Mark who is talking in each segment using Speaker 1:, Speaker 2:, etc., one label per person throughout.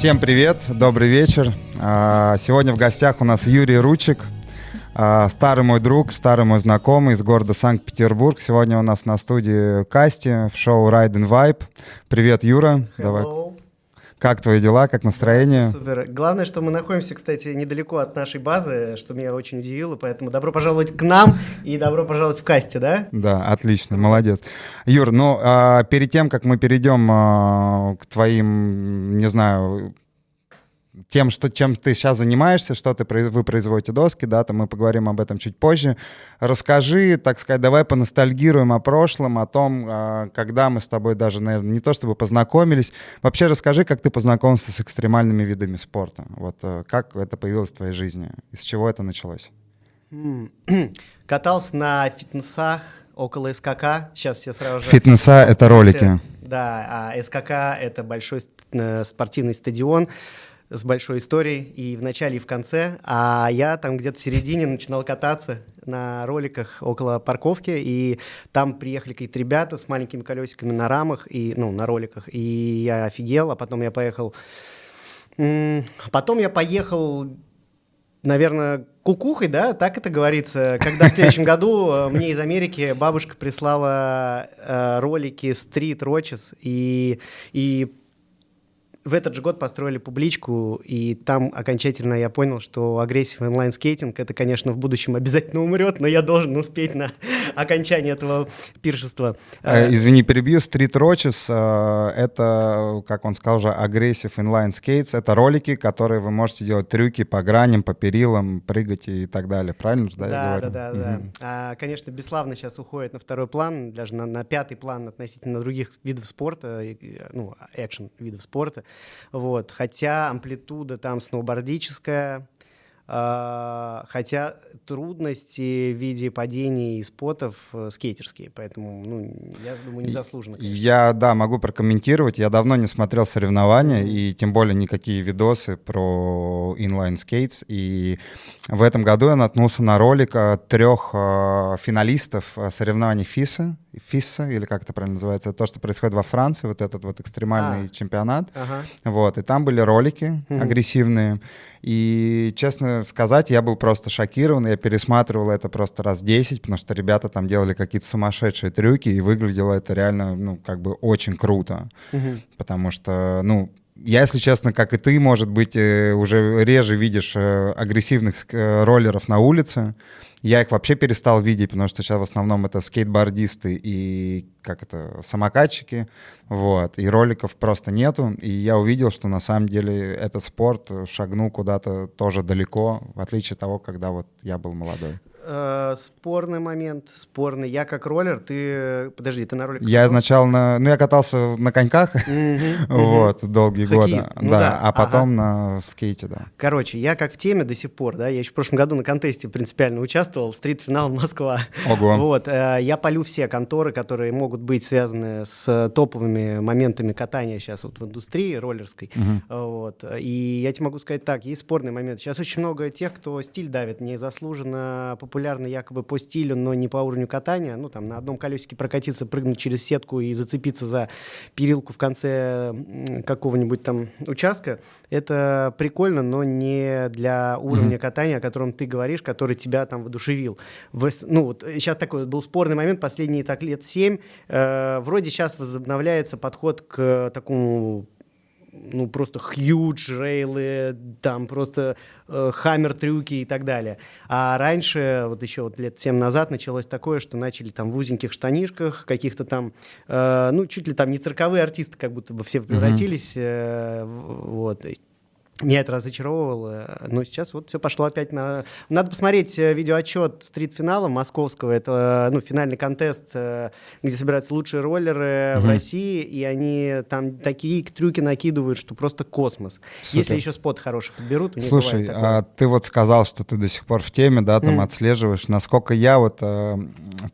Speaker 1: Всем привет, добрый вечер. А, сегодня в гостях у нас Юрий Ручик, а, старый мой друг, старый мой знакомый из города Санкт-Петербург. Сегодня у нас на студии Касти в шоу Ride and Vibe. Привет, Юра.
Speaker 2: Hello. Давай.
Speaker 1: Как твои дела, как настроение?
Speaker 2: Супер. Главное, что мы находимся, кстати, недалеко от нашей базы, что меня очень удивило, поэтому добро пожаловать к нам и добро пожаловать в касте, да?
Speaker 1: Да, отлично, молодец. Юр, ну, а, перед тем, как мы перейдем а, к твоим, не знаю, тем, что, чем ты сейчас занимаешься, что ты, вы производите доски, да, то мы поговорим об этом чуть позже. Расскажи, так сказать, давай поностальгируем о прошлом, о том, а, когда мы с тобой даже, наверное, не то чтобы познакомились. Вообще расскажи, как ты познакомился с экстремальными видами спорта. Вот э, как это появилось в твоей жизни? Из чего это началось?
Speaker 2: Катался на фитнесах около СКК. Сейчас все сразу же...
Speaker 1: Фитнеса — это ролики.
Speaker 2: Да, а СКК — это большой э, спортивный стадион с большой историей и в начале, и в конце, а я там где-то в середине начинал кататься на роликах около парковки, и там приехали какие-то ребята с маленькими колесиками на рамах, и, ну, на роликах, и я офигел, а потом я поехал... Потом я поехал наверное, кукухой, да, так это говорится, когда в следующем году э, мне из Америки бабушка прислала э, ролики Street Roches, и, и в этот же год построили публичку, и там окончательно я понял, что агрессив онлайн-скейтинг, это, конечно, в будущем обязательно умрет, но я должен успеть на окончание этого пиршества.
Speaker 1: Э, извини, перебью. Street Roaches э, — это, как он сказал же, агрессив skates. Это ролики, которые вы можете делать трюки по граням, по перилам, прыгать и так далее. Правильно же,
Speaker 2: да, да, я говорю? Да, да, угу. да. А, конечно, бесславно сейчас уходит на второй план, даже на, на пятый план относительно других видов спорта, ну, экшен видов спорта. Вот. Хотя амплитуда там сноубордическая, хотя трудности в виде падений и спотов э, скейтерские, поэтому, ну, я думаю, незаслуженно.
Speaker 1: Конечно. Я, да, могу прокомментировать. Я давно не смотрел соревнования, и тем более никакие видосы про skates. И в этом году я наткнулся на ролик трех э, финалистов э, соревнований ФИСа, ФИСа, или как это правильно называется, то, что происходит во Франции, вот этот вот экстремальный а. чемпионат. Ага. Вот, и там были ролики агрессивные. И, честно сказать, я был просто шокирован, я пересматривал это просто раз 10, потому что ребята там делали какие-то сумасшедшие трюки, и выглядело это реально, ну, как бы очень круто. Mm-hmm. Потому что, ну, я, если честно, как и ты, может быть, э, уже реже видишь э, агрессивных э, роллеров на улице. Я их вообще перестал видеть, потому что сейчас в основном это скейтбордисты и как это самокатчики, вот. И роликов просто нету. И я увидел, что на самом деле этот спорт шагнул куда-то тоже далеко, в отличие от того, когда вот я был молодой
Speaker 2: э, спорный момент, спорный. Я как роллер, ты... Подожди, ты на роликах
Speaker 1: Я сначала на... Ну, я катался на коньках, вот, долгие годы. Ну да, а потом на скейте, да.
Speaker 2: Короче, я как в теме до сих пор, да, я еще в прошлом году на контесте принципиально участвовал, стрит-финал Москва.
Speaker 1: Ого.
Speaker 2: Вот, э, я полю все конторы, которые могут быть связаны с топовыми моментами катания сейчас вот в индустрии роллерской. Вот, и я тебе могу сказать так, есть спорный момент. Сейчас очень много тех, кто стиль давит незаслуженно популярны якобы по стилю, но не по уровню катания. Ну, там, на одном колесике прокатиться, прыгнуть через сетку и зацепиться за перилку в конце какого-нибудь там участка. Это прикольно, но не для уровня mm-hmm. катания, о котором ты говоришь, который тебя там воодушевил. В, ну, вот сейчас такой был спорный момент, последние так лет семь. Э, вроде сейчас возобновляется подход к такому ну, просто huge рейлы, там просто э, хаммер-трюки и так далее. А раньше, вот еще вот лет 7 назад началось такое, что начали там в узеньких штанишках, каких-то там, э, ну, чуть ли там не цирковые артисты, как будто бы все превратились, э, вот, меня это разочаровывало, но сейчас вот все пошло опять на... Надо посмотреть э, видеоотчет стрит-финала московского. Это ну, финальный контест, э, где собираются лучшие роллеры угу. в России, и они там такие трюки накидывают, что просто космос. Супер. Если еще спот хороший подберут, у них
Speaker 1: Слушай, а ты вот сказал, что ты до сих пор в теме, да, там mm. отслеживаешь. Насколько я вот э,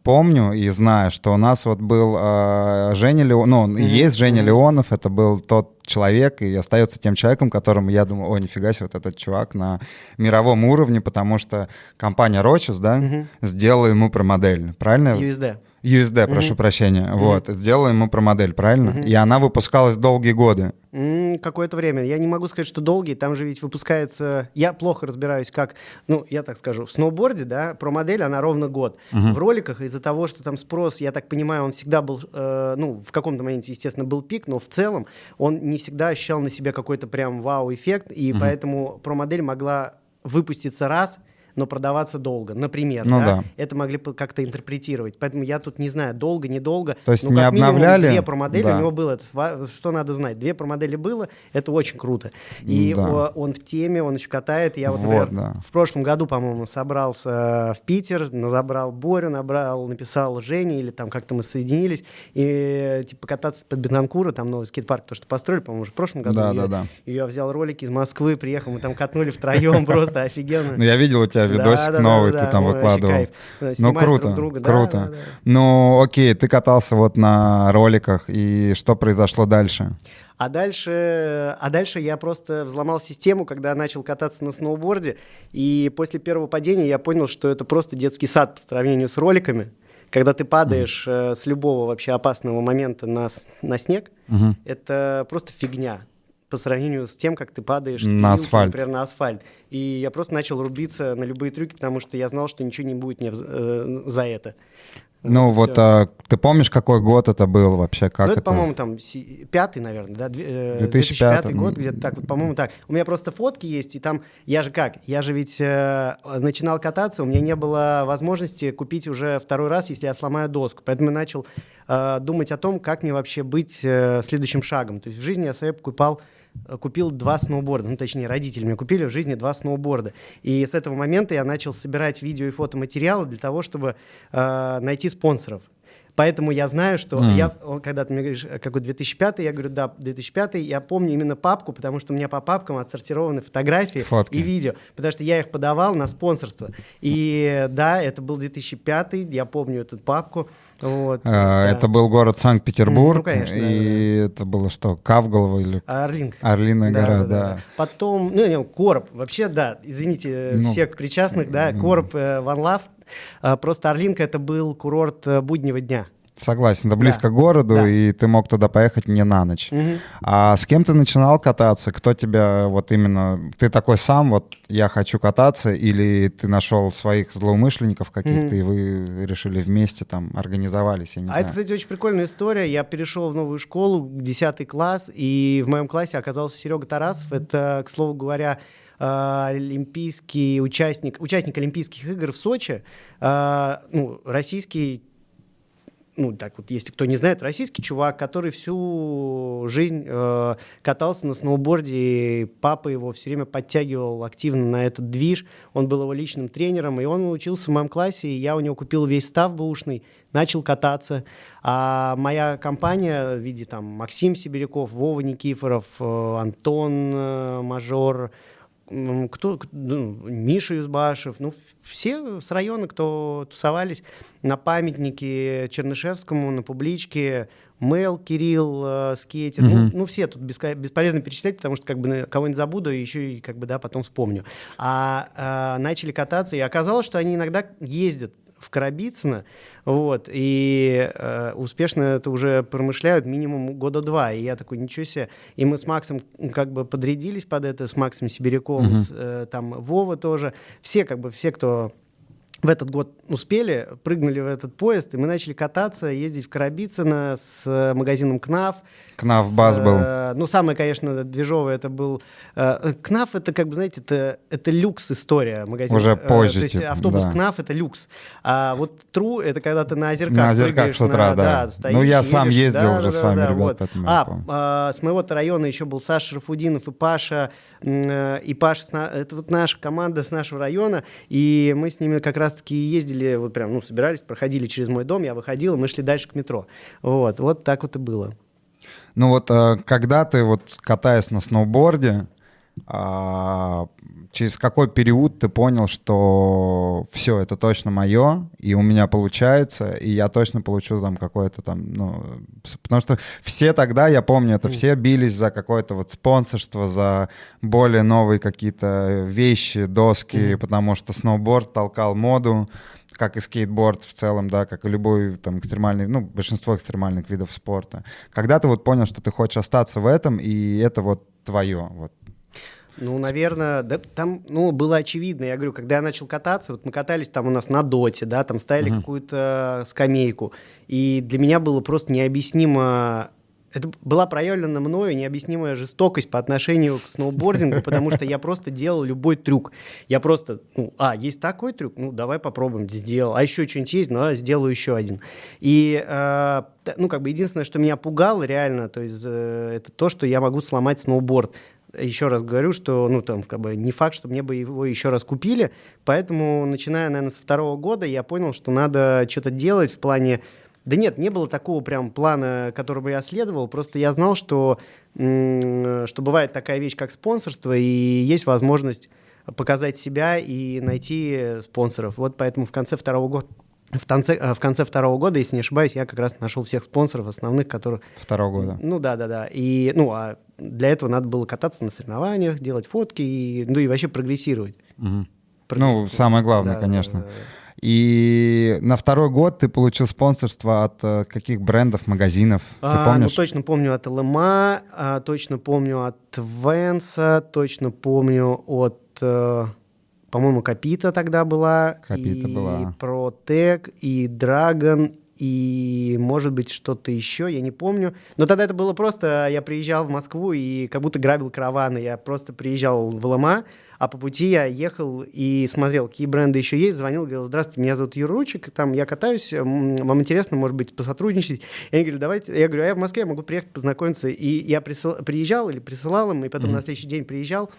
Speaker 1: помню и знаю, что у нас вот был э, Женя Леонов, ну, mm-hmm. есть Женя mm-hmm. Леонов, это был тот человек и остается тем человеком, которому я думаю, о, нифига себе, вот этот чувак на мировом уровне, потому что компания Roches, да, угу. сделала ему промодель, правильно?
Speaker 2: USD.
Speaker 1: USD, прошу прощения. Вот, сделал ему про модель, правильно? И она выпускалась долгие годы.
Speaker 2: М, Какое-то время. Я не могу сказать, что долгий. Там же ведь выпускается... Я плохо разбираюсь, как... Ну, я так скажу. В сноуборде, да, про модель, она ровно год. В роликах из-за того, что там спрос, я так понимаю, он всегда был... э, ну, в каком-то моменте, естественно, был пик, но в целом он не всегда ощущал на себе какой-то прям вау-эффект, и поэтому про модель могла выпуститься раз, но продаваться долго, например,
Speaker 1: Ну
Speaker 2: да?
Speaker 1: да.
Speaker 2: это могли бы как-то интерпретировать. Поэтому я тут не знаю, долго, недолго.
Speaker 1: То есть
Speaker 2: ну,
Speaker 1: не
Speaker 2: как минимум
Speaker 1: обновляли?
Speaker 2: Две промодели
Speaker 1: Да.
Speaker 2: у него было. Это что надо знать? Две промодели было, это очень круто. И
Speaker 1: Да.
Speaker 2: он в теме, он еще катает. Я вот,
Speaker 1: Вот,
Speaker 2: например,
Speaker 1: да.
Speaker 2: в прошлом году, по-моему, собрался в Питер, забрал Борю, набрал, написал Жене, или там как-то мы соединились, и типа кататься под Бетнанкура, там новый скейт-парк, то, что построили, по-моему, уже в прошлом году.
Speaker 1: Да,
Speaker 2: И
Speaker 1: да,
Speaker 2: я-
Speaker 1: да.
Speaker 2: И я взял ролики из Москвы, приехал, мы там катнули втроем, просто офигенно.
Speaker 1: Ну, я видел у тебя видосик
Speaker 2: Да, да,
Speaker 1: новый,
Speaker 2: да,
Speaker 1: ты там выкладывал. Ну, круто,
Speaker 2: друг друга,
Speaker 1: круто. Ну, окей, ты катался вот на роликах, и что произошло дальше?
Speaker 2: А дальше, а дальше я просто взломал систему, когда начал кататься на сноуборде. И после первого падения я понял, что это просто детский сад по сравнению с роликами. Когда ты падаешь э, с любого вообще опасного момента на, на снег, это просто фигня по сравнению с тем, как ты падаешь
Speaker 1: На
Speaker 2: перилки,
Speaker 1: асфальт.
Speaker 2: например, на асфальт. И я просто начал рубиться на любые трюки, потому что я знал, что ничего не будет мне э, за это.
Speaker 1: Ну, вот
Speaker 2: всё.
Speaker 1: а, ты помнишь, какой год это был вообще? Как
Speaker 2: ну, это,
Speaker 1: это?
Speaker 2: по-моему, там пятый, наверное, да, две- э,
Speaker 1: 2005,
Speaker 2: 2005 год, где-то так, вот, по-моему, так. У меня просто фотки есть, и там, я же как, я же ведь э, начинал кататься, у меня не было возможности купить уже второй раз, если я сломаю доску, поэтому я начал э, думать о том, как мне вообще быть э, следующим шагом. То есть в жизни я себе покупал э, купил два сноуборда, ну, точнее, родители мне купили в жизни два сноуборда. И с этого момента я начал собирать видео и фотоматериалы для того, чтобы э, найти спонсоров. Поэтому я знаю, что
Speaker 1: Мгм.
Speaker 2: я, когда ты мне говоришь, э, какой 2005, я говорю, да, 2005, я помню именно папку, потому что у меня по папкам отсортированы фотографии
Speaker 1: Фотки.
Speaker 2: и видео, потому что я их подавал на спонсорство. И да, это был 2005, я помню эту папку. Вот,
Speaker 1: А,
Speaker 2: да.
Speaker 1: Это был город Санкт-Петербург,
Speaker 2: Ну, конечно, да,
Speaker 1: и это было что, Кавголово или
Speaker 2: Орлинг.
Speaker 1: Орлиная гора, да.
Speaker 2: Потом, ну, не, Короб, вообще, да, извините
Speaker 1: Ну,
Speaker 2: всех причастных, да, Короб, э, One Love. А, Просто Орлинка это был курорт э, буднего дня.
Speaker 1: Согласен, это близко
Speaker 2: Да.
Speaker 1: к городу,
Speaker 2: Да.
Speaker 1: и ты мог туда поехать не на ночь.
Speaker 2: Мгм.
Speaker 1: А с кем ты начинал кататься? Кто тебя вот именно... Ты такой сам, вот я хочу кататься, или ты нашел своих злоумышленников каких-то,
Speaker 2: Мгм.
Speaker 1: и вы решили вместе там организовались, я не
Speaker 2: А
Speaker 1: знаю.
Speaker 2: это, кстати, очень прикольная история. Я перешел в новую школу, 10 класс, и в моем классе оказался Серега Тарасов. Это, к слову говоря, олимпийский участник, участник Олимпийских игр в Сочи, э, ну, российский ну, так вот, если кто не знает, российский чувак, который всю жизнь э, катался на сноуборде, и папа его все время подтягивал активно на этот движ, он был его личным тренером, и он учился в моем классе, и я у него купил весь став бэушный, начал кататься, а моя компания в виде там Максим Сибиряков, Вова Никифоров, э, Антон э, Мажор, кто, к- ну, Миша Юзбашев, ну, все с района, кто тусовались на памятнике Чернышевскому, на публичке, Мэл, Кирилл, э, скейтер, ну,
Speaker 1: Мгм.
Speaker 2: ну, все тут беско- бесполезно перечислять, потому что как бы кого-нибудь забуду, и еще и как бы, да, потом вспомню. А, а, начали кататься, и оказалось, что они иногда ездят в Коробицыно, вот, и э, успешно это уже промышляют минимум года два. И я такой, ничего себе. И мы с Максом как бы подрядились под это, с Максом Сибиряковым,
Speaker 1: Мгм.
Speaker 2: с, э, там Вова тоже. Все как бы, все, кто в этот год успели, прыгнули в этот поезд, и мы начали кататься, ездить в Коробицыно с э, магазином КНАФ.
Speaker 1: КНАФ
Speaker 2: с,
Speaker 1: бас был.
Speaker 2: э, ну, самое, конечно, движовое это был... э, КНАФ это, как бы, знаете, это, это люкс история магазина.
Speaker 1: Уже
Speaker 2: Э,
Speaker 1: позже,
Speaker 2: То есть
Speaker 1: типа,
Speaker 2: автобус
Speaker 1: да.
Speaker 2: КНАФ это люкс. А вот Тру это когда ты на озерках
Speaker 1: На озерках с утра,
Speaker 2: на-
Speaker 1: да.
Speaker 2: стоишь,
Speaker 1: Ну, я сам
Speaker 2: едешь.
Speaker 1: ездил
Speaker 2: Да,
Speaker 1: уже
Speaker 2: да,
Speaker 1: с вами,
Speaker 2: да,
Speaker 1: ребят,
Speaker 2: вот.
Speaker 1: поэтому
Speaker 2: А, а, с моего района еще был Саша Рафудинов и Паша. э, И Паша, это вот наша команда с нашего района, и мы с ними как раз-таки ездили, вот прям, ну, собирались, проходили через мой дом, я выходил, мы шли дальше к метро. Вот, вот так вот и было.
Speaker 1: Ну вот, э, когда ты вот катаясь на сноуборде, а, через какой период ты понял, что все, это точно мое, и у меня получается, и я точно получу там какое-то там, ну, потому что все тогда, я помню, это все бились за какое-то вот спонсорство, за более новые какие-то вещи, доски, mm-hmm. потому что сноуборд толкал моду, как и скейтборд в целом, да, как и любой там экстремальный, ну, большинство экстремальных видов спорта. Когда ты вот понял, что ты хочешь остаться в этом, и это вот твое, вот
Speaker 2: ну, наверное, да, там, ну, было очевидно. Я говорю, когда я начал кататься, вот мы катались там у нас на доте, да, там ставили uh-huh. какую-то скамейку, и для меня было просто необъяснимо это была проявлена мною необъяснимая жестокость по отношению к сноубордингу, потому что я просто делал любой трюк. Я просто, ну, а, есть такой трюк, ну, давай попробуем, сделал. А еще что-нибудь есть, ну, а, сделаю еще один. И, э, ну, как бы единственное, что меня пугало реально, то есть э, это то, что я могу сломать сноуборд еще раз говорю, что, ну, там, как бы, не факт, что мне бы его еще раз купили, поэтому, начиная, наверное, со второго года, я понял, что надо что-то делать в плане да нет, не было такого прям плана, который бы я следовал. Просто я знал, что, что бывает такая вещь, как спонсорство, и есть возможность показать себя и найти спонсоров. Вот поэтому в конце второго года в конце, э, в конце второго года, если не ошибаюсь, я как раз нашел всех спонсоров основных, которых...
Speaker 1: Второго года.
Speaker 2: Ну да, да, да. И, ну, а для этого надо было кататься на соревнованиях, делать фотки, и, ну и вообще прогрессировать.
Speaker 1: Угу. Ну, самое главное, да, конечно. Да, да, да. И на второй год ты получил спонсорство от э, каких брендов, магазинов? Ты а, помнишь?
Speaker 2: Ну, точно помню от ЛМА, а, точно помню от Венса, точно помню от, э, по-моему, Капита тогда была.
Speaker 1: Капита
Speaker 2: и
Speaker 1: была.
Speaker 2: Протек, и Драгон, и, может быть, что-то еще, я не помню. Но тогда это было просто, я приезжал в Москву и как будто грабил караваны. Я просто приезжал в Лома, а по пути я ехал и смотрел, какие бренды еще есть, звонил, говорил, здравствуйте, меня зовут Юра Ручик, там я катаюсь, вам интересно, может быть, посотрудничать? И они говорят, давайте, я говорю, а я в Москве, я могу приехать познакомиться. И я присыл... приезжал или присылал им, и потом mm-hmm. на следующий день приезжал,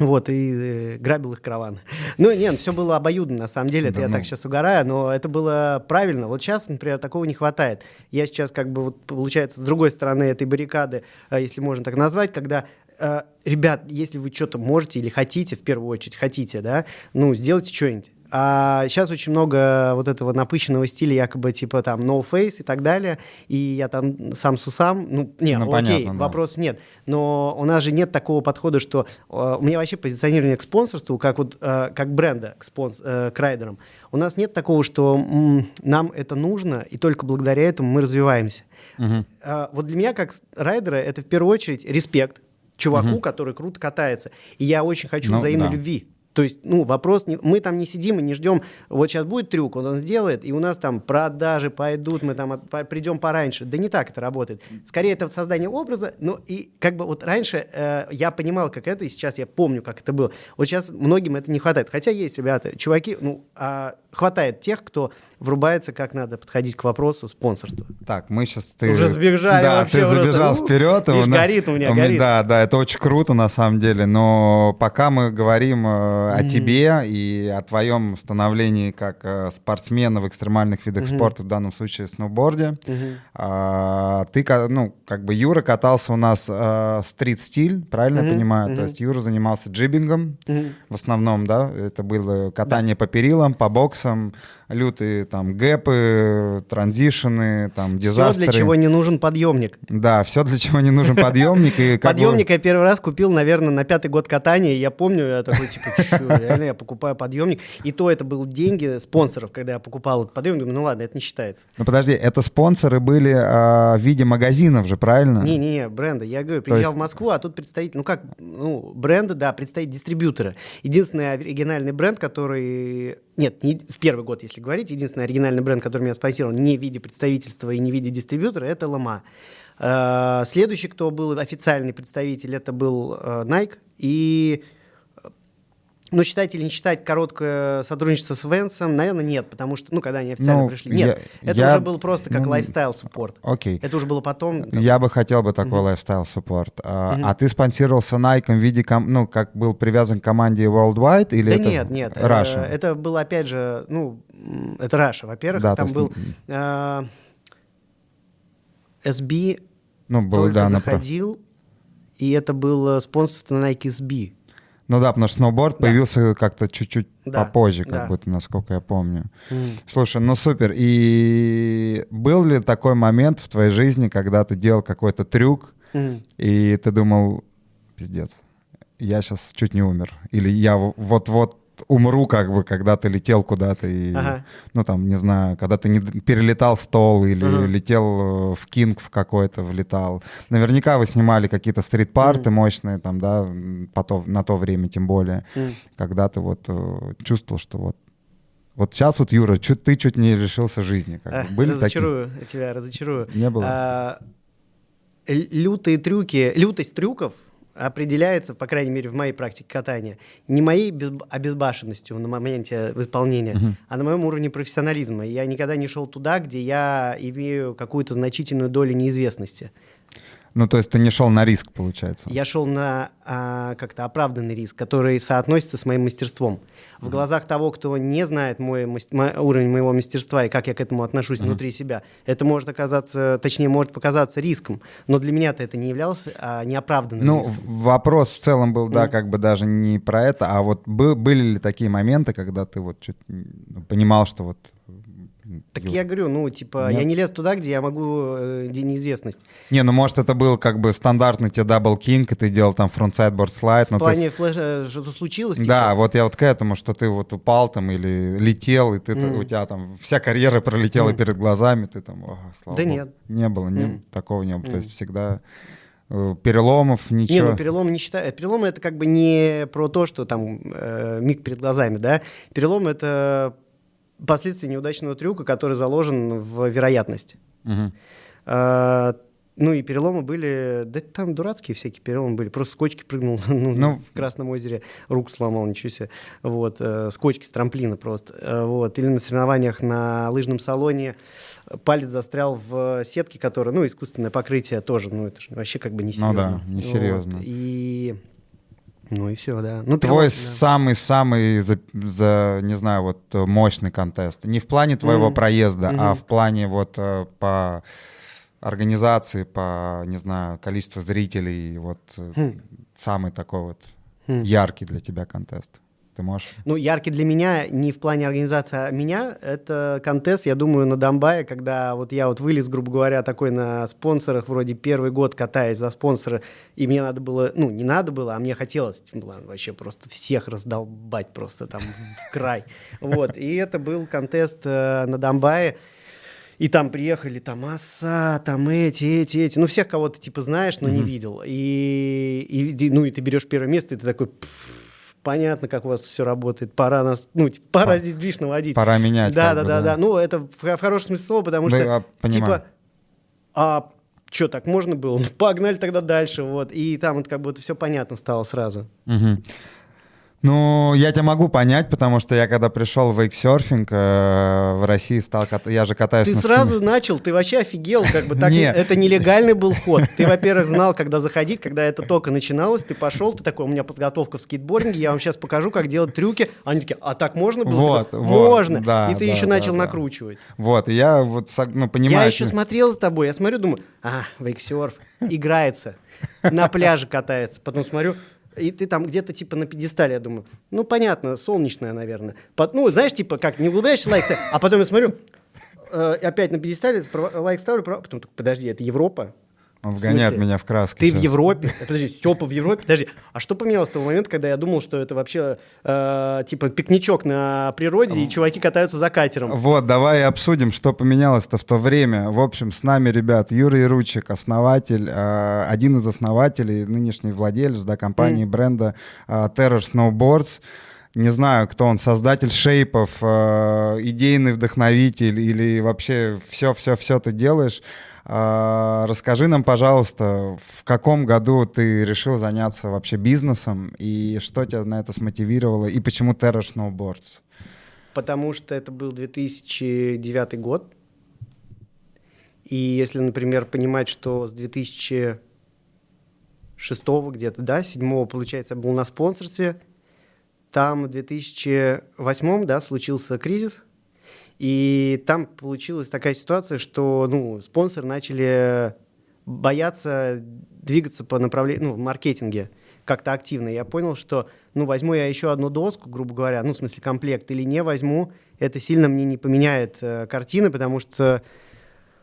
Speaker 2: вот, и э, грабил их караван. Ну, нет, все было обоюдно, на самом деле, это да, я ну... так сейчас угораю, но это было правильно. Вот сейчас, например, такого не хватает. Я сейчас, как бы, вот, получается, с другой стороны этой баррикады, э, если можно так назвать, когда э, ребят, если вы что-то можете или хотите, в первую очередь хотите, да, ну, сделайте что-нибудь. А сейчас очень много вот этого напыщенного стиля, якобы типа там no face и так далее. И я там сам сусам, ну, не, ну, окей, понятно, вопрос да. нет. Но у нас же нет такого подхода, что uh, у меня вообще позиционирование к спонсорству, как вот uh, как бренда к, спонс, uh, к райдерам. У нас нет такого, что м, нам это нужно, и только благодаря этому мы развиваемся. Uh, вот для меня как райдера это в первую очередь респект чуваку, uh-huh. который круто катается. И я очень хочу ну, взаимной да. любви. То есть, ну, вопрос, не, мы там не сидим и не ждем, вот сейчас будет трюк, он, он сделает, и у нас там продажи пойдут, мы там от, придем пораньше. Да не так это работает. Скорее, это создание образа, ну, и как бы вот раньше э, я понимал, как это, и сейчас я помню, как это было. Вот сейчас многим это не хватает. Хотя есть, ребята, чуваки, ну, а хватает тех, кто врубается, как надо подходить к вопросу спонсорства.
Speaker 1: Так, мы сейчас... Ты...
Speaker 2: Уже сбежали
Speaker 1: Да, ты забежал просто, вперед.
Speaker 2: Видишь, на... горит у меня, горит.
Speaker 1: Да, да, это очень круто на самом деле, но пока мы говорим э, о mm-hmm. тебе и о твоем становлении как э, спортсмена в экстремальных видах спорта, в данном случае сноуборде, э, ты, ну, как бы Юра катался у нас э, стрит-стиль, правильно я понимаю? То есть Юра занимался джибингом в основном, да? Это было катание по перилам, по боксам, лютые там гэпы, транзишены, там дизастеры.
Speaker 2: Все, для чего не нужен подъемник.
Speaker 1: Да, все, для чего не нужен подъемник. И
Speaker 2: подъемник бы... я первый раз купил, наверное, на пятый год катания. Я помню, я такой, типа, реально, я покупаю подъемник. И то это был деньги спонсоров, когда я покупал этот подъемник. Думаю, ну ладно, это не считается.
Speaker 1: Ну подожди, это спонсоры были а, в виде магазинов же, правильно?
Speaker 2: Не-не-не, бренда. Я говорю, приезжал есть... в Москву, а тут представитель, ну как, ну, бренда, да, представитель дистрибьютора. Единственный оригинальный бренд, который нет, не, в первый год, если говорить, единственный оригинальный бренд, который меня спонсировал не в виде представительства и не в виде дистрибьютора, это Лома. Э, следующий, кто был официальный представитель, это был э, Nike. И ну, считать или не считать короткое сотрудничество с Vans ом, наверное, нет, потому что, ну, когда они официально ну, пришли. Нет, я, это я, уже было просто как ну, lifestyle support.
Speaker 1: Окей.
Speaker 2: Это уже было потом.
Speaker 1: Там... Я бы хотел бы такой lifestyle support. А, угу. а ты спонсировался Nike в виде, ком- ну, как был привязан к команде Worldwide или
Speaker 2: да
Speaker 1: это
Speaker 2: нет, нет.
Speaker 1: Russia?
Speaker 2: Это, это было, опять же, ну, это Russia, во-первых. Да, там есть... был э, SB
Speaker 1: ну, был,
Speaker 2: только
Speaker 1: да,
Speaker 2: заходил, и это было спонсорство на Nike SB.
Speaker 1: Ну да, потому что сноуборд
Speaker 2: Да.
Speaker 1: появился как-то чуть-чуть
Speaker 2: Да,
Speaker 1: попозже, как
Speaker 2: да.
Speaker 1: будто, насколько я помню.
Speaker 2: М.
Speaker 1: Слушай, ну супер. И был ли такой момент в твоей жизни, когда ты делал какой-то трюк,
Speaker 2: М.
Speaker 1: и ты думал, пиздец, я сейчас чуть не умер. Или я вот-вот умру, как бы, когда ты летел куда-то и,
Speaker 2: Ага.
Speaker 1: ну там, не знаю, когда ты не перелетал стол или
Speaker 2: Ага.
Speaker 1: летел э, в Кинг в какой-то, влетал. Наверняка вы снимали какие-то стрит-парты мощные там, да, м, по то- на то время тем более,
Speaker 2: М.
Speaker 1: когда ты вот э, чувствовал, что вот вот сейчас вот, Юра, чуть, ты чуть не лишился жизни. Как
Speaker 2: А,
Speaker 1: бы. Были такие?
Speaker 2: разочарую тебя, разочарую.
Speaker 1: Не было?
Speaker 2: А, лютые трюки, лютость трюков определяется, по крайней мере, в моей практике катания, не моей без- обезбашенностью на моменте исполнения,
Speaker 1: Мгм.
Speaker 2: а на моем уровне профессионализма. Я никогда не шел туда, где я имею какую-то значительную долю неизвестности.
Speaker 1: Ну, то есть ты не шел на риск, получается.
Speaker 2: Я шел на а, как-то оправданный риск, который соотносится с моим мастерством. В глазах того, кто не знает мой, уровень моего мастерства и как я к этому отношусь внутри себя, это может оказаться, точнее, может показаться риском. Но для меня-то это не являлось а, неоправданным
Speaker 1: Ну,
Speaker 2: риском.
Speaker 1: вопрос в целом был, да,
Speaker 2: Мгм.
Speaker 1: как бы даже не про это, а вот бы- были ли такие моменты, когда ты вот чуть понимал, что вот...
Speaker 2: Так
Speaker 1: Юр,
Speaker 2: я говорю, ну, типа,
Speaker 1: Нет?
Speaker 2: я не лез туда, где я могу, э, где неизвестность.
Speaker 1: Не, ну может это был как бы стандартный тебе double kink, и ты делал там frontside boardslide.
Speaker 2: В
Speaker 1: ну, то есть-
Speaker 2: плане флэша что-то случилось. типа,
Speaker 1: Да, вот я вот к этому, что ты вот упал там или летел, и ты,
Speaker 2: Мгм.
Speaker 1: у тебя там вся карьера пролетела
Speaker 2: Мгм.
Speaker 1: перед глазами, ты там, ага, слава
Speaker 2: Да
Speaker 1: богу.
Speaker 2: нет.
Speaker 1: Не было, не,
Speaker 2: Мгм.
Speaker 1: такого не было. То
Speaker 2: Мгм.
Speaker 1: есть всегда э, переломов,
Speaker 2: Не,
Speaker 1: ничего.
Speaker 2: ну перелом не считаю. Переломы это как бы не про то, что там э, миг перед глазами, да. Перелом это последствия неудачного трюка, который заложен в вероятность.
Speaker 1: Мгм.
Speaker 2: А, ну и переломы были, да там дурацкие всякие переломы были. Просто с кочки прыгнул ну,
Speaker 1: Ну,
Speaker 2: в Красном озере, руку сломал, ничего себе. Вот, э, с кочки, с трамплина просто. Э, вот. Или на соревнованиях на лыжном салоне палец застрял в сетке, которая, ну, искусственное покрытие тоже, ну, это же вообще как бы не
Speaker 1: Ну да,
Speaker 2: серьезно.
Speaker 1: несерьезно.
Speaker 2: Вот. И... Ну и все, да. Ну,
Speaker 1: Твой
Speaker 2: перелом, да.
Speaker 1: самый-самый, за, за, не знаю, вот э, мощный контест. Не в плане твоего
Speaker 2: Мгм.
Speaker 1: проезда, а
Speaker 2: Мгм.
Speaker 1: в плане вот э, по организации, по, не знаю, количеству зрителей, вот
Speaker 2: Хм.
Speaker 1: самый такой вот
Speaker 2: Хм.
Speaker 1: яркий для тебя контест. Ты можешь?
Speaker 2: Ну, яркий для меня не в плане организации, а меня. Это контест, я думаю, на Донбае, когда вот я вот вылез, грубо говоря, такой на спонсорах, вроде первый год катаясь за спонсора, и мне надо было, ну, не надо было, а мне хотелось было вообще просто всех раздолбать просто там в край. Вот, и это был контест э, на Донбае. И там приехали там оса, там эти, эти, эти. Ну, всех, кого ты типа знаешь, но не видел. И, и- ну, и ты берешь первое место, и ты такой, «Пф, понятно, как у вас все работает. Пора нас, ну, типа, пора
Speaker 1: Пора-
Speaker 2: здесь движ наводить.
Speaker 1: Пора менять.
Speaker 2: Да, да,
Speaker 1: бы,
Speaker 2: да, да. Ну, это в, в хорошем смысле слова, потому
Speaker 1: Да,
Speaker 2: что,
Speaker 1: я понимаю.
Speaker 2: типа, а что, так можно было? Ну, погнали тогда дальше, вот. И там вот как будто все понятно стало сразу.
Speaker 1: Мгм. Ну, я тебя могу понять, потому что я когда пришел в вейксерфинг э, в России стал кат- я же катаюсь
Speaker 2: Ты
Speaker 1: на
Speaker 2: сразу
Speaker 1: спине.
Speaker 2: начал, ты вообще офигел, как бы так,
Speaker 1: Нет.
Speaker 2: это нелегальный был ход. Ты, во-первых, знал, когда заходить, когда это только начиналось, ты пошел, ты такой, у меня подготовка в скейтбординге, я вам сейчас покажу, как делать трюки. Они такие, а так можно было?
Speaker 1: Вот,
Speaker 2: Ты такой,
Speaker 1: вот,
Speaker 2: можно.
Speaker 1: да,
Speaker 2: и ты
Speaker 1: да,
Speaker 2: еще
Speaker 1: да,
Speaker 2: начал
Speaker 1: да.
Speaker 2: накручивать.
Speaker 1: Вот, и я вот ну, понимаю.
Speaker 2: Я еще смотрел за тобой, я смотрю, думаю, а, вейксерф, играется, на пляже катается. Потом смотрю, и ты там где-то типа на пьедестале, я думаю, ну понятно, солнечная, наверное. Под- ну, знаешь, типа как, не улыбаешься, лайк а потом я смотрю, э, опять на пьедестале, лайк ставлю, потом подожди, это Европа?
Speaker 1: Он
Speaker 2: В
Speaker 1: вгоняет меня в краски.
Speaker 2: Ты в
Speaker 1: щас.
Speaker 2: Европе? Э, Подожди, Степа в Европе? Подожди, а что поменялось с того момента, когда я думал, что это вообще э, типа пикничок на природе, и чуваки катаются за катером?
Speaker 1: Вот, давай обсудим, что поменялось-то в то время. В общем, с нами, ребят, Юрий Ручик, основатель, э, один из основателей, нынешний владелец да, компании, бренда э, Terror Snowboards. Не знаю, кто он, создатель шейпов, э, идейный вдохновитель или вообще все-все-все ты делаешь. Э, расскажи нам, пожалуйста, в каком году ты решил заняться вообще бизнесом и что тебя на это смотивировало и почему Terror Snowboards?
Speaker 2: Потому что это был 2009 год. И если, например, понимать, что с 2006 где-то, да, 7 получается, был на спонсорстве, там в 2008, да, случился кризис, и там получилась такая ситуация, что, ну, спонсоры начали бояться двигаться по направлению, ну, в маркетинге. как-то активно. Я понял, что, ну, возьму я еще одну доску, грубо говоря, ну, в смысле комплект, или не возьму, это сильно мне не поменяет э, картины, потому что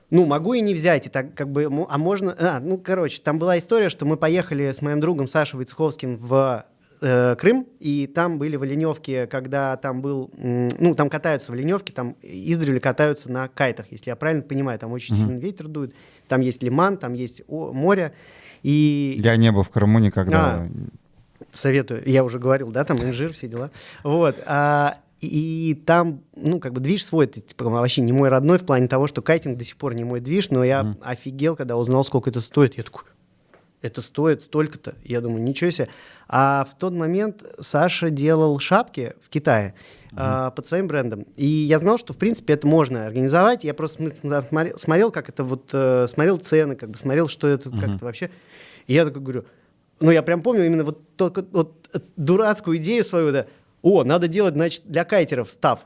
Speaker 2: ну, могу и не взять, и так как бы, а можно, а, ну, короче, там была история, что мы поехали с моим другом Сашей Войцеховским в э, Крым, и там были в Оленевке, когда там был, ну, там катаются в Оленевке, там издревле катаются на кайтах, если я правильно понимаю, там очень mm-hmm. сильный ветер дует, там есть лиман, там есть о, море, и...
Speaker 1: Я не был в Крыму никогда. А,
Speaker 2: советую, я уже говорил, да, там инжир, все дела, вот, а, и там, ну, как бы движ свой, это типа, вообще не мой родной в плане того, что кайтинг до сих пор не мой движ, но я mm. офигел, когда узнал, сколько это стоит. Я такой, это стоит столько-то. Я думаю, ничего себе. А в тот момент Саша делал шапки в Китае а, под своим брендом. И я знал, что, в принципе, это можно организовать. Я просто смотрел, смотрел как это вот, э, смотрел цены, как бы смотрел, что это, mm-hmm. как это вообще. И я такой говорю, ну, я прям помню именно вот, только, вот дурацкую идею свою, да, о, надо делать, значит, для кайтеров став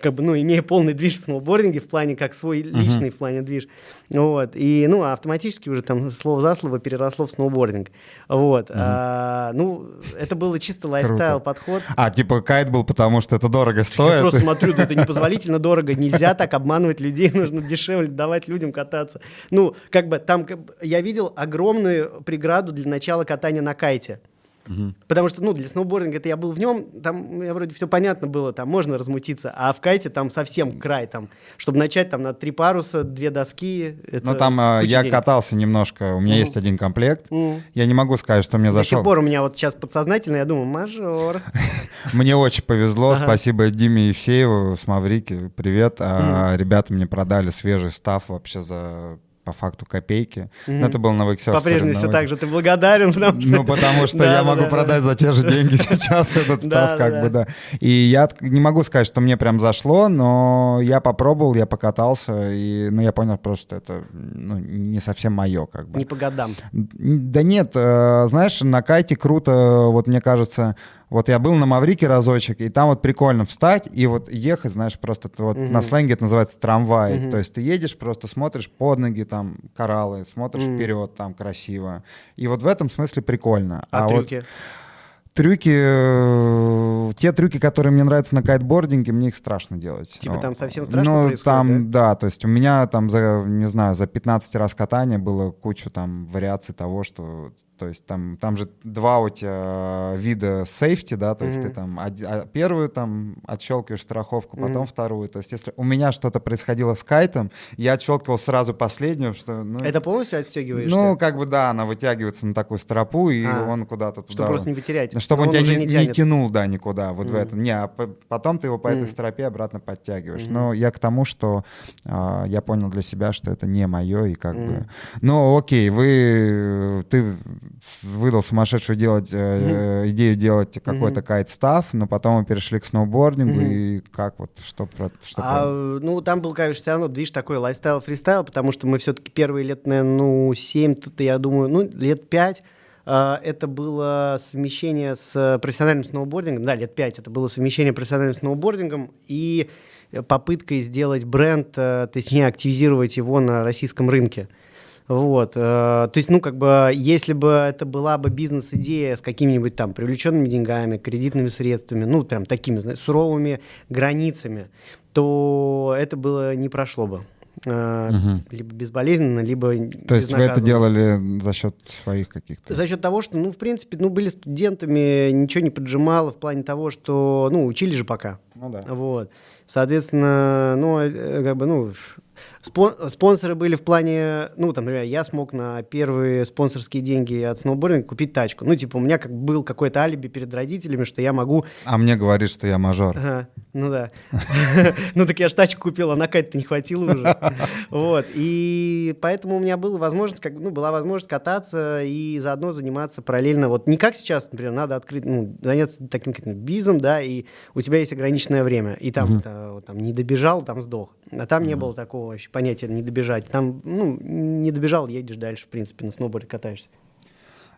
Speaker 2: как бы, ну, имея полный движ в сноубординге в плане как свой личный uh-huh. в плане движ, вот, и, ну, автоматически уже там слово за слово переросло в сноубординг, вот, uh-huh. а, ну, это было чисто лайфстайл подход.
Speaker 1: А, типа кайт был, потому что это дорого стоит? Я
Speaker 2: просто смотрю, да, это непозволительно дорого, нельзя так обманывать людей, нужно дешевле давать людям кататься. Ну, как бы там, я видел огромную преграду для начала катания на кайте. Угу. Потому что, ну, для сноубординга это я был в нем, там я вроде все понятно было, там можно размутиться, а в кайте там совсем край, там, чтобы начать там на три паруса, две доски.
Speaker 1: Ну, там э, я денег. катался немножко, у меня mm. есть один комплект, mm. я не могу сказать, что мне зашел.
Speaker 2: До сих пор у меня вот сейчас подсознательно, я думаю, мажор.
Speaker 1: Мне очень повезло, спасибо Диме Евсееву с Маврики, привет. А ребята мне продали свежий став вообще за по факту копейки. Mm-hmm. Но это был новый
Speaker 2: По-прежнему все так же, ты благодарен.
Speaker 1: Потому что... Ну, потому что я могу продать за те же деньги сейчас этот став, как бы, да. И я не могу сказать, что мне прям зашло, но я попробовал, я покатался, и, ну, я понял просто, что это ну, не совсем мое, как бы.
Speaker 2: Не по годам.
Speaker 1: Да нет, э, знаешь, на кайте круто, вот мне кажется, вот я был на Маврике разочек, и там вот прикольно встать и вот ехать, знаешь, просто вот угу. на сленге это называется трамвай. Угу. То есть ты едешь, просто смотришь под ноги, там кораллы, смотришь угу. вперед, там красиво. И вот в этом смысле прикольно.
Speaker 2: А, а трюки? Вот
Speaker 1: трюки, э, те трюки, которые мне нравятся на кайтбординге, мне их страшно делать.
Speaker 2: Типа там совсем страшно Ну, происходит,
Speaker 1: там, да? да, то есть у меня там за, не знаю, за 15 раз катания было кучу там вариаций того, что то есть там, там же два у тебя вида сейфти, да, то mm-hmm. есть ты там а, первую там отщелкиваешь страховку, потом mm-hmm. вторую. То есть если у меня что-то происходило с кайтом, я отщелкивал сразу последнюю, что... Ну,
Speaker 2: Это полностью отстегиваешь?
Speaker 1: Ну, как бы да, она вытягивается на такую стропу, и а, он куда-то туда...
Speaker 2: Чтобы просто не потерять.
Speaker 1: Чтобы он, он тебя не, не, не тянул, да, никуда, вот mm-hmm. в это. Не, а потом ты его по mm-hmm. этой стропе обратно подтягиваешь. Mm-hmm. Но я к тому, что а, я понял для себя, что это не мое, и как mm-hmm. бы... Ну, окей, вы... Ты выдал сумасшедшую делать, mm-hmm. э, идею делать какой-то mm-hmm. кайт-став, но потом мы перешли к сноубордингу, mm-hmm. и как вот, что про... Что
Speaker 2: а, про... Ну, там был, конечно, все равно, видишь, такой lifestyle-freestyle, потому что мы все-таки первые лет, наверное, ну, 7, тут, я думаю, ну, лет 5, Э, это было совмещение с профессиональным сноубордингом. Да, лет пять это было совмещение профессиональным сноубордингом и попыткой сделать бренд, э, точнее, активизировать его на российском рынке. Вот. Э, то есть, ну, как бы, если бы это была бы бизнес-идея с какими-нибудь там привлеченными деньгами, кредитными средствами, ну, прям такими, знаешь, суровыми границами, то это было не прошло бы. Угу. Либо безболезненно, либо
Speaker 1: То есть вы это делали за счет своих каких-то?
Speaker 2: За счет того, что, ну, в принципе, ну, были студентами, ничего не поджимало в плане того, что, ну, учили же пока.
Speaker 1: Ну да.
Speaker 2: Вот. Соответственно, ну, э, как бы, ну, спонсоры были в плане, ну, там, например, я смог на первые спонсорские деньги от сноубординга купить тачку. Ну, типа, у меня как был какое-то алиби перед родителями, что я могу...
Speaker 1: А мне говорит, что я мажор.
Speaker 2: Ага, ну да. Ну, так я же тачку купил, а на кать-то не хватило уже. Вот, и поэтому у меня была возможность, как, ну, была возможность кататься и заодно заниматься параллельно. Вот не как сейчас, например, надо открыть, ну, заняться таким каким-то бизом, да, и у тебя есть ограниченное время, и там, там не добежал, там сдох. А там не было такого вообще понятия не добежать. Там, ну, не добежал, едешь дальше, в принципе, на сноуборде катаешься.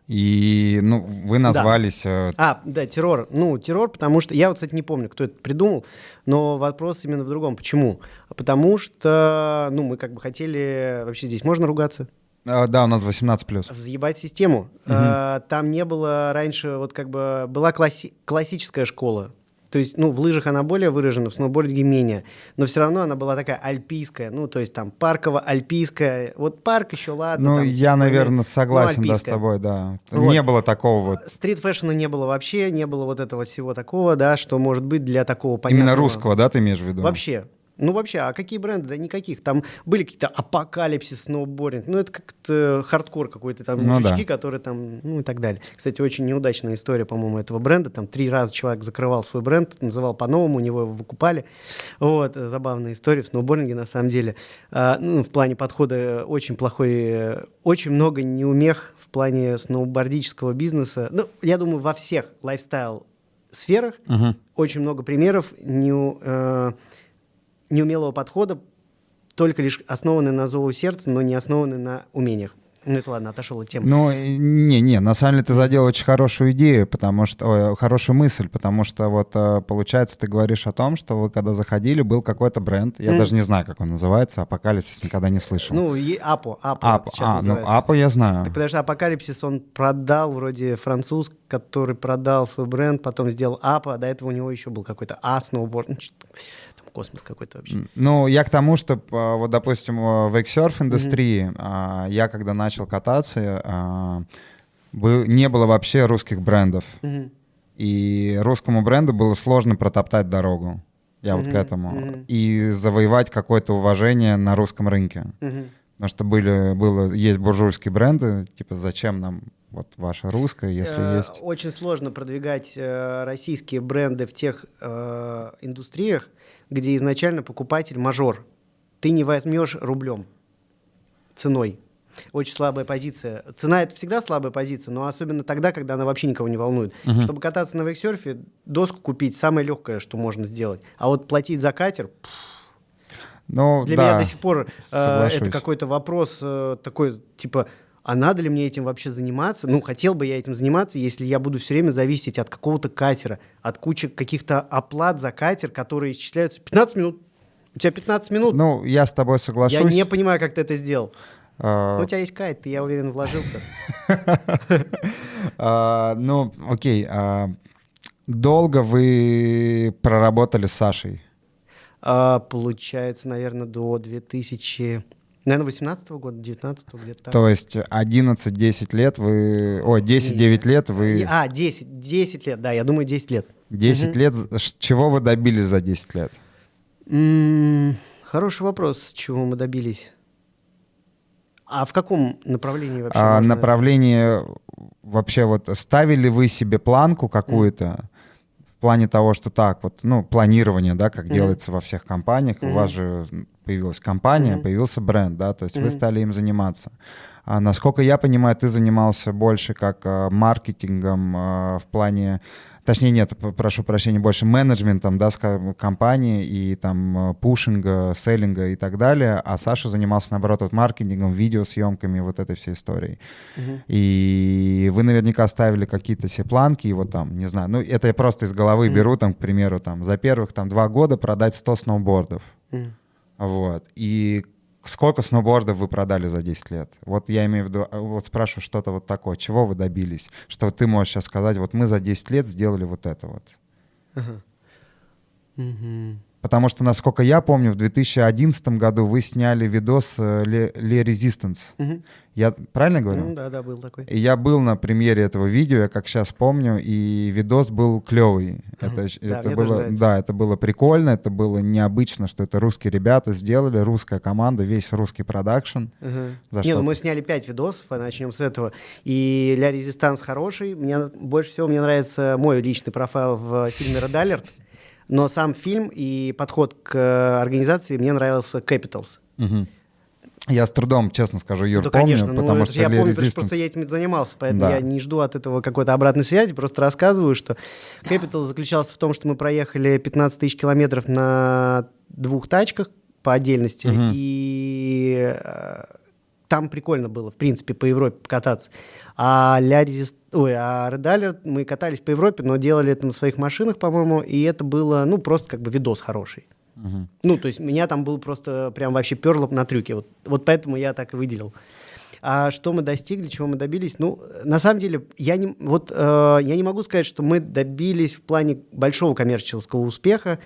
Speaker 1: И, ну, вы назвались... Да.
Speaker 2: Э, а, да, террор. Ну, террор, потому что... Я вот, кстати, не помню, кто это придумал, но вопрос именно в другом. Почему? Потому что, ну, мы как бы хотели... Вообще здесь можно ругаться?
Speaker 1: А, да, у нас 18 плюс.
Speaker 2: Взъебать систему.
Speaker 1: Мгм.
Speaker 2: А, там не было раньше, вот как бы была класси- классическая школа. То есть, ну, в лыжах она более выражена, в сноубординге менее. Но все равно она была такая альпийская. Ну, то есть там парково-альпийская. Вот парк еще ладно.
Speaker 1: Ну,
Speaker 2: там,
Speaker 1: я,
Speaker 2: типа,
Speaker 1: наверное, согласен, да, с тобой, да.
Speaker 2: Вот.
Speaker 1: Не было такого вот.
Speaker 2: Street fashion а не было вообще, не было вот этого всего такого, да, что может быть для такого
Speaker 1: Именно
Speaker 2: понятного-
Speaker 1: русского, да, ты имеешь в виду?
Speaker 2: Вообще. Ну, вообще, а какие бренды? Да никаких. Там были какие-то апокалипсис, сноубординг. Ну, это как-то хардкор какой-то. Там
Speaker 1: Ну
Speaker 2: мужички,
Speaker 1: да.
Speaker 2: которые там, ну и так далее. Кстати, очень неудачная история, по-моему, этого бренда. Там три раза человек закрывал свой бренд, называл по-новому, у него его выкупали. Вот, забавная история в сноубординге, на самом деле. А, ну, в плане подхода очень плохой, очень много неумех в плане сноубордического бизнеса. Ну, я думаю, во всех lifestyle сферах
Speaker 1: Мгм.
Speaker 2: очень много примеров не, э, неумелого подхода, только лишь основанный на зову сердца, но не основанный на умениях. Ну, это ладно, отошел от темы.
Speaker 1: Ну, не-не, на самом деле ты задел очень хорошую идею, потому что, ой, хорошую мысль, потому что вот э, получается ты говоришь о том, что вы когда заходили, был какой-то бренд, я
Speaker 2: Мгм.
Speaker 1: даже не знаю, как он называется, Апокалипсис никогда не слышал.
Speaker 2: Ну, и Апо, Апо
Speaker 1: Ап,
Speaker 2: сейчас
Speaker 1: а, ну
Speaker 2: называется.
Speaker 1: Апо я знаю.
Speaker 2: Так потому что Апокалипсис он продал, вроде француз, который продал свой бренд, потом сделал Апа, а до этого у него еще был какой-то А космос какой-то вообще.
Speaker 1: Ну, я к тому, что, а, вот, допустим, в вейксерф индустрии а, я, когда начал кататься, а, был- не было вообще русских брендов.
Speaker 2: Мгм.
Speaker 1: И русскому бренду было сложно протоптать дорогу. Я вот к этому.
Speaker 2: мгм.
Speaker 1: И завоевать какое-то уважение на русском рынке.
Speaker 2: Мгм.
Speaker 1: Потому что были, было, есть буржуйские бренды, типа, зачем нам вот ваша русская, если
Speaker 2: Э,
Speaker 1: есть...
Speaker 2: Очень сложно продвигать э, российские бренды в тех э, индустриях, где изначально покупатель мажор. Ты не возьмешь рублем ценой. Очень слабая позиция. Цена это всегда слабая позиция, но особенно тогда, когда она вообще никого не волнует.
Speaker 1: Мгм.
Speaker 2: Чтобы кататься на вейксерфе, доску купить самое легкое, что можно сделать. А вот платить за катер, пф,
Speaker 1: Ну,
Speaker 2: для
Speaker 1: да,
Speaker 2: меня до сих пор э, это какой-то вопрос э, такой, типа, а надо ли мне этим вообще заниматься? Ну, хотел бы я этим заниматься, если я буду все время зависеть от какого-то катера, от кучи каких-то оплат за катер, которые исчисляются 15 минут. У тебя 15 минут.
Speaker 1: Ну, я с тобой соглашусь.
Speaker 2: я не понимаю, как ты это сделал.
Speaker 1: А,
Speaker 2: Ну, у тебя есть кайт, ты, я уверен, вложился.
Speaker 1: а, ну, окей. а, долго вы проработали с Сашей?
Speaker 2: Получается, наверное, до 2000... Наверное, 18 года, 19 где-то так.
Speaker 1: То есть 11-10 лет вы... Ой, 10-9 лет вы...
Speaker 2: А, 10, 10 лет, да, я думаю, 10 лет.
Speaker 1: 10
Speaker 2: Мгм.
Speaker 1: лет... Чего вы добились за 10 лет?
Speaker 2: М, Хороший вопрос, чего мы добились. А в каком направлении вообще?
Speaker 1: А,
Speaker 2: можно-
Speaker 1: направление вообще вот ставили вы себе планку какую-то плане того, что так вот, ну, планирование, да, как
Speaker 2: Мгм.
Speaker 1: делается во всех компаниях. У
Speaker 2: Мгм.
Speaker 1: вас же появилась компания,
Speaker 2: Мгм.
Speaker 1: появился бренд, да, то есть вы
Speaker 2: Мгм.
Speaker 1: стали им заниматься. А насколько я понимаю, ты занимался больше как а, маркетингом а, в плане, точнее нет, прошу прощения, больше менеджментом, да, компании и там а, пушинга, селлинга и так далее, а Саша занимался наоборот вот маркетингом, видеосъемками, вот этой всей историей.
Speaker 2: Мгм.
Speaker 1: И вы наверняка ставили какие-то себе планки, и вот там, не знаю, ну это я просто из головы
Speaker 2: Мгм.
Speaker 1: беру, там, к примеру, там, за первых там два года продать 100 сноубордов,
Speaker 2: М.
Speaker 1: вот, и сколько сноубордов вы продали за 10 лет? Вот я имею в виду, а, вот спрашиваю что-то вот такое, чего вы добились? Что ты можешь сейчас сказать, вот мы за 10 лет сделали вот это вот.
Speaker 2: Ага. Мгм.
Speaker 1: Потому что, насколько я помню, в 2011 году вы сняли видос «Le, Le Resistance».
Speaker 2: Мгм.
Speaker 1: Я правильно говорю?
Speaker 2: Ну да, да, был такой.
Speaker 1: И я был на премьере этого видео, я как сейчас помню, и видос был клевый. Это,
Speaker 2: Да,
Speaker 1: это было, да, это было прикольно, это было необычно, что это русские ребята сделали, русская команда, весь русский продакшн. За
Speaker 2: Не, ну мы сняли пять видосов, а начнем с этого. И «Ля Резистанс» хороший. Мне больше всего мне нравится мой личный профайл в фильме «Ред Алерт». Но сам фильм и подход к э, организации мне нравился Capitals.
Speaker 1: Мгм. Я с трудом, честно скажу, Юр,
Speaker 2: да,
Speaker 1: помню,
Speaker 2: конечно, ну,
Speaker 1: потому
Speaker 2: это
Speaker 1: что
Speaker 2: я
Speaker 1: Ли
Speaker 2: помню,
Speaker 1: Resistance-
Speaker 2: просто я этим занимался, поэтому
Speaker 1: Да.
Speaker 2: я не жду от этого какой-то обратной связи, просто рассказываю, что Capital заключался в том, что мы проехали 15 тысяч километров на двух тачках по отдельности,
Speaker 1: Мгм.
Speaker 2: и э, там прикольно было, в принципе, по Европе покататься. А, Ля Резист... Ой, а Red Alert мы катались по Европе, но делали это на своих машинах, по-моему, и это было, ну, просто как бы видос хороший.
Speaker 1: Мгм.
Speaker 2: Ну, то есть меня там было просто прям вообще перло на трюке. Вот, вот поэтому я так и выделил. А что мы достигли, чего мы добились? Ну, на самом деле, я не, вот, э, я не могу сказать, что мы добились в плане большого коммерческого успеха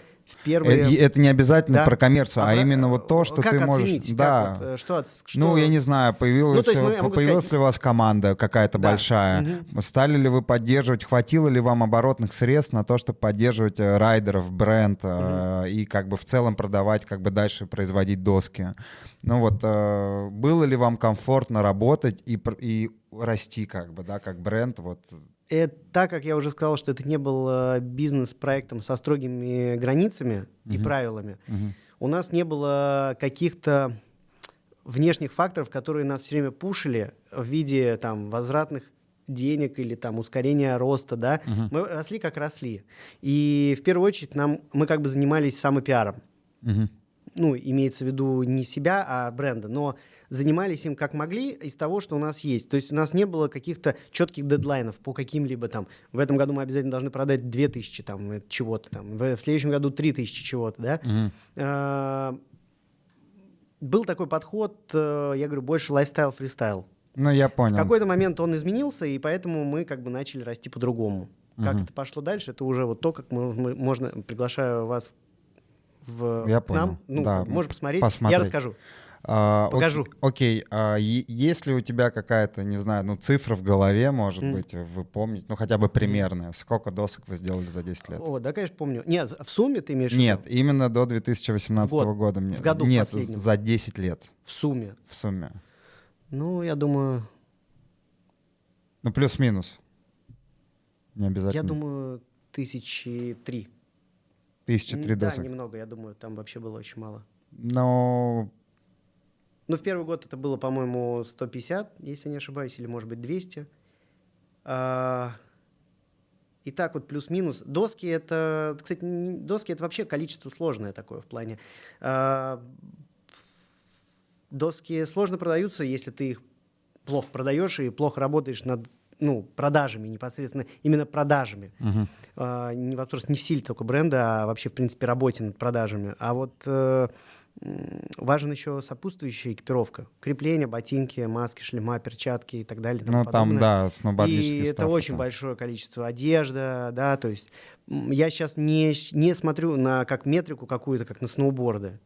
Speaker 1: первые... Э, это не обязательно да. про коммерцию, а, а именно вот то, что
Speaker 2: как
Speaker 1: ты
Speaker 2: оценить?
Speaker 1: можешь... Да.
Speaker 2: вот, э, что,
Speaker 1: что... Ну, я не знаю, появилась, ну, мы, появилась сказать... ли у вас команда какая-то да. большая? Угу. Стали ли вы поддерживать, хватило ли вам оборотных средств на то, чтобы поддерживать э, райдеров, бренд угу. и как бы в целом продавать, как бы дальше производить доски? Ну вот, было ли вам комфортно работать и, и расти как бы, да, как бренд, вот
Speaker 2: это, так как я уже сказал, что это не был э, бизнес-проектом со строгими границами uh-huh. и правилами, uh-huh. у нас не было каких-то внешних факторов, которые нас все время пушили в виде там возвратных денег или там ускорения роста, да, uh-huh. мы росли как росли. И в первую очередь нам, мы как бы занимались самопиаром. Uh-huh. Ну, имеется в виду не себя, а бренда, но занимались им как могли из того, что у нас есть. То есть у нас не было каких-то четких дедлайнов по каким-либо там. В этом году мы обязательно должны продать 2000 там э, чего-то там. В, в следующем году 3000 чего-то, да. Mm-hmm. А, был такой подход, э, я говорю, больше lifestyle-freestyle.
Speaker 1: Ну, я понял.
Speaker 2: В какой-то момент он изменился, и поэтому мы как бы начали расти по-другому. Как угу. это пошло дальше, это уже вот то, как мы, мы можно приглашаю вас в
Speaker 1: я
Speaker 2: к
Speaker 1: понял.
Speaker 2: нам. Ну,
Speaker 1: да.
Speaker 2: можешь посмотреть. посмотреть. Я расскажу. А, Покажу.
Speaker 1: Окей. А, есть ли у тебя какая-то, не знаю, ну цифра в голове, может mm. быть, вы помните, ну хотя бы примерная, сколько досок вы сделали за 10 лет?
Speaker 2: О, да, конечно, помню. Нет, в сумме ты имеешь
Speaker 1: Нет, в виду? именно до 2018
Speaker 2: год.
Speaker 1: года.
Speaker 2: В году
Speaker 1: Нет,
Speaker 2: последнем.
Speaker 1: за 10 лет.
Speaker 2: В сумме?
Speaker 1: В сумме.
Speaker 2: Ну, я думаю...
Speaker 1: Ну, плюс-минус. Не обязательно.
Speaker 2: Я думаю, тысячи три.
Speaker 1: Тысячи три досок?
Speaker 2: Да, немного, я думаю, там вообще было очень мало.
Speaker 1: Но
Speaker 2: ну, в первый год это было, по-моему, 150, если не ошибаюсь, или, может быть, 200. А, и так вот плюс-минус. Доски это, кстати, доски это вообще количество сложное такое в плане. А, доски сложно продаются, если ты их плохо продаешь и плохо работаешь над ну, продажами непосредственно, именно продажами. Uh-huh. А, не вопрос не в силе только бренда, а вообще, в принципе, работе над продажами. А вот э, важен еще сопутствующая экипировка. Крепление, ботинки, маски, шлема, перчатки и так далее.
Speaker 1: Ну, там, да,
Speaker 2: И это очень большое количество одежда, да, то есть я сейчас не, не смотрю на как метрику какую-то, как на сноуборды.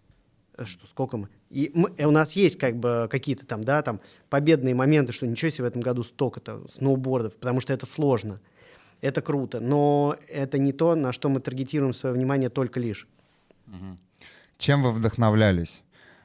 Speaker 2: Э, что, сколько мы? И мы, у нас есть как бы какие-то там, да, там победные моменты, что ничего себе в этом году столько-то сноубордов, потому что это сложно. Это круто, но это не то, на что мы таргетируем свое внимание только лишь.
Speaker 1: Угу. Чем вы вдохновлялись?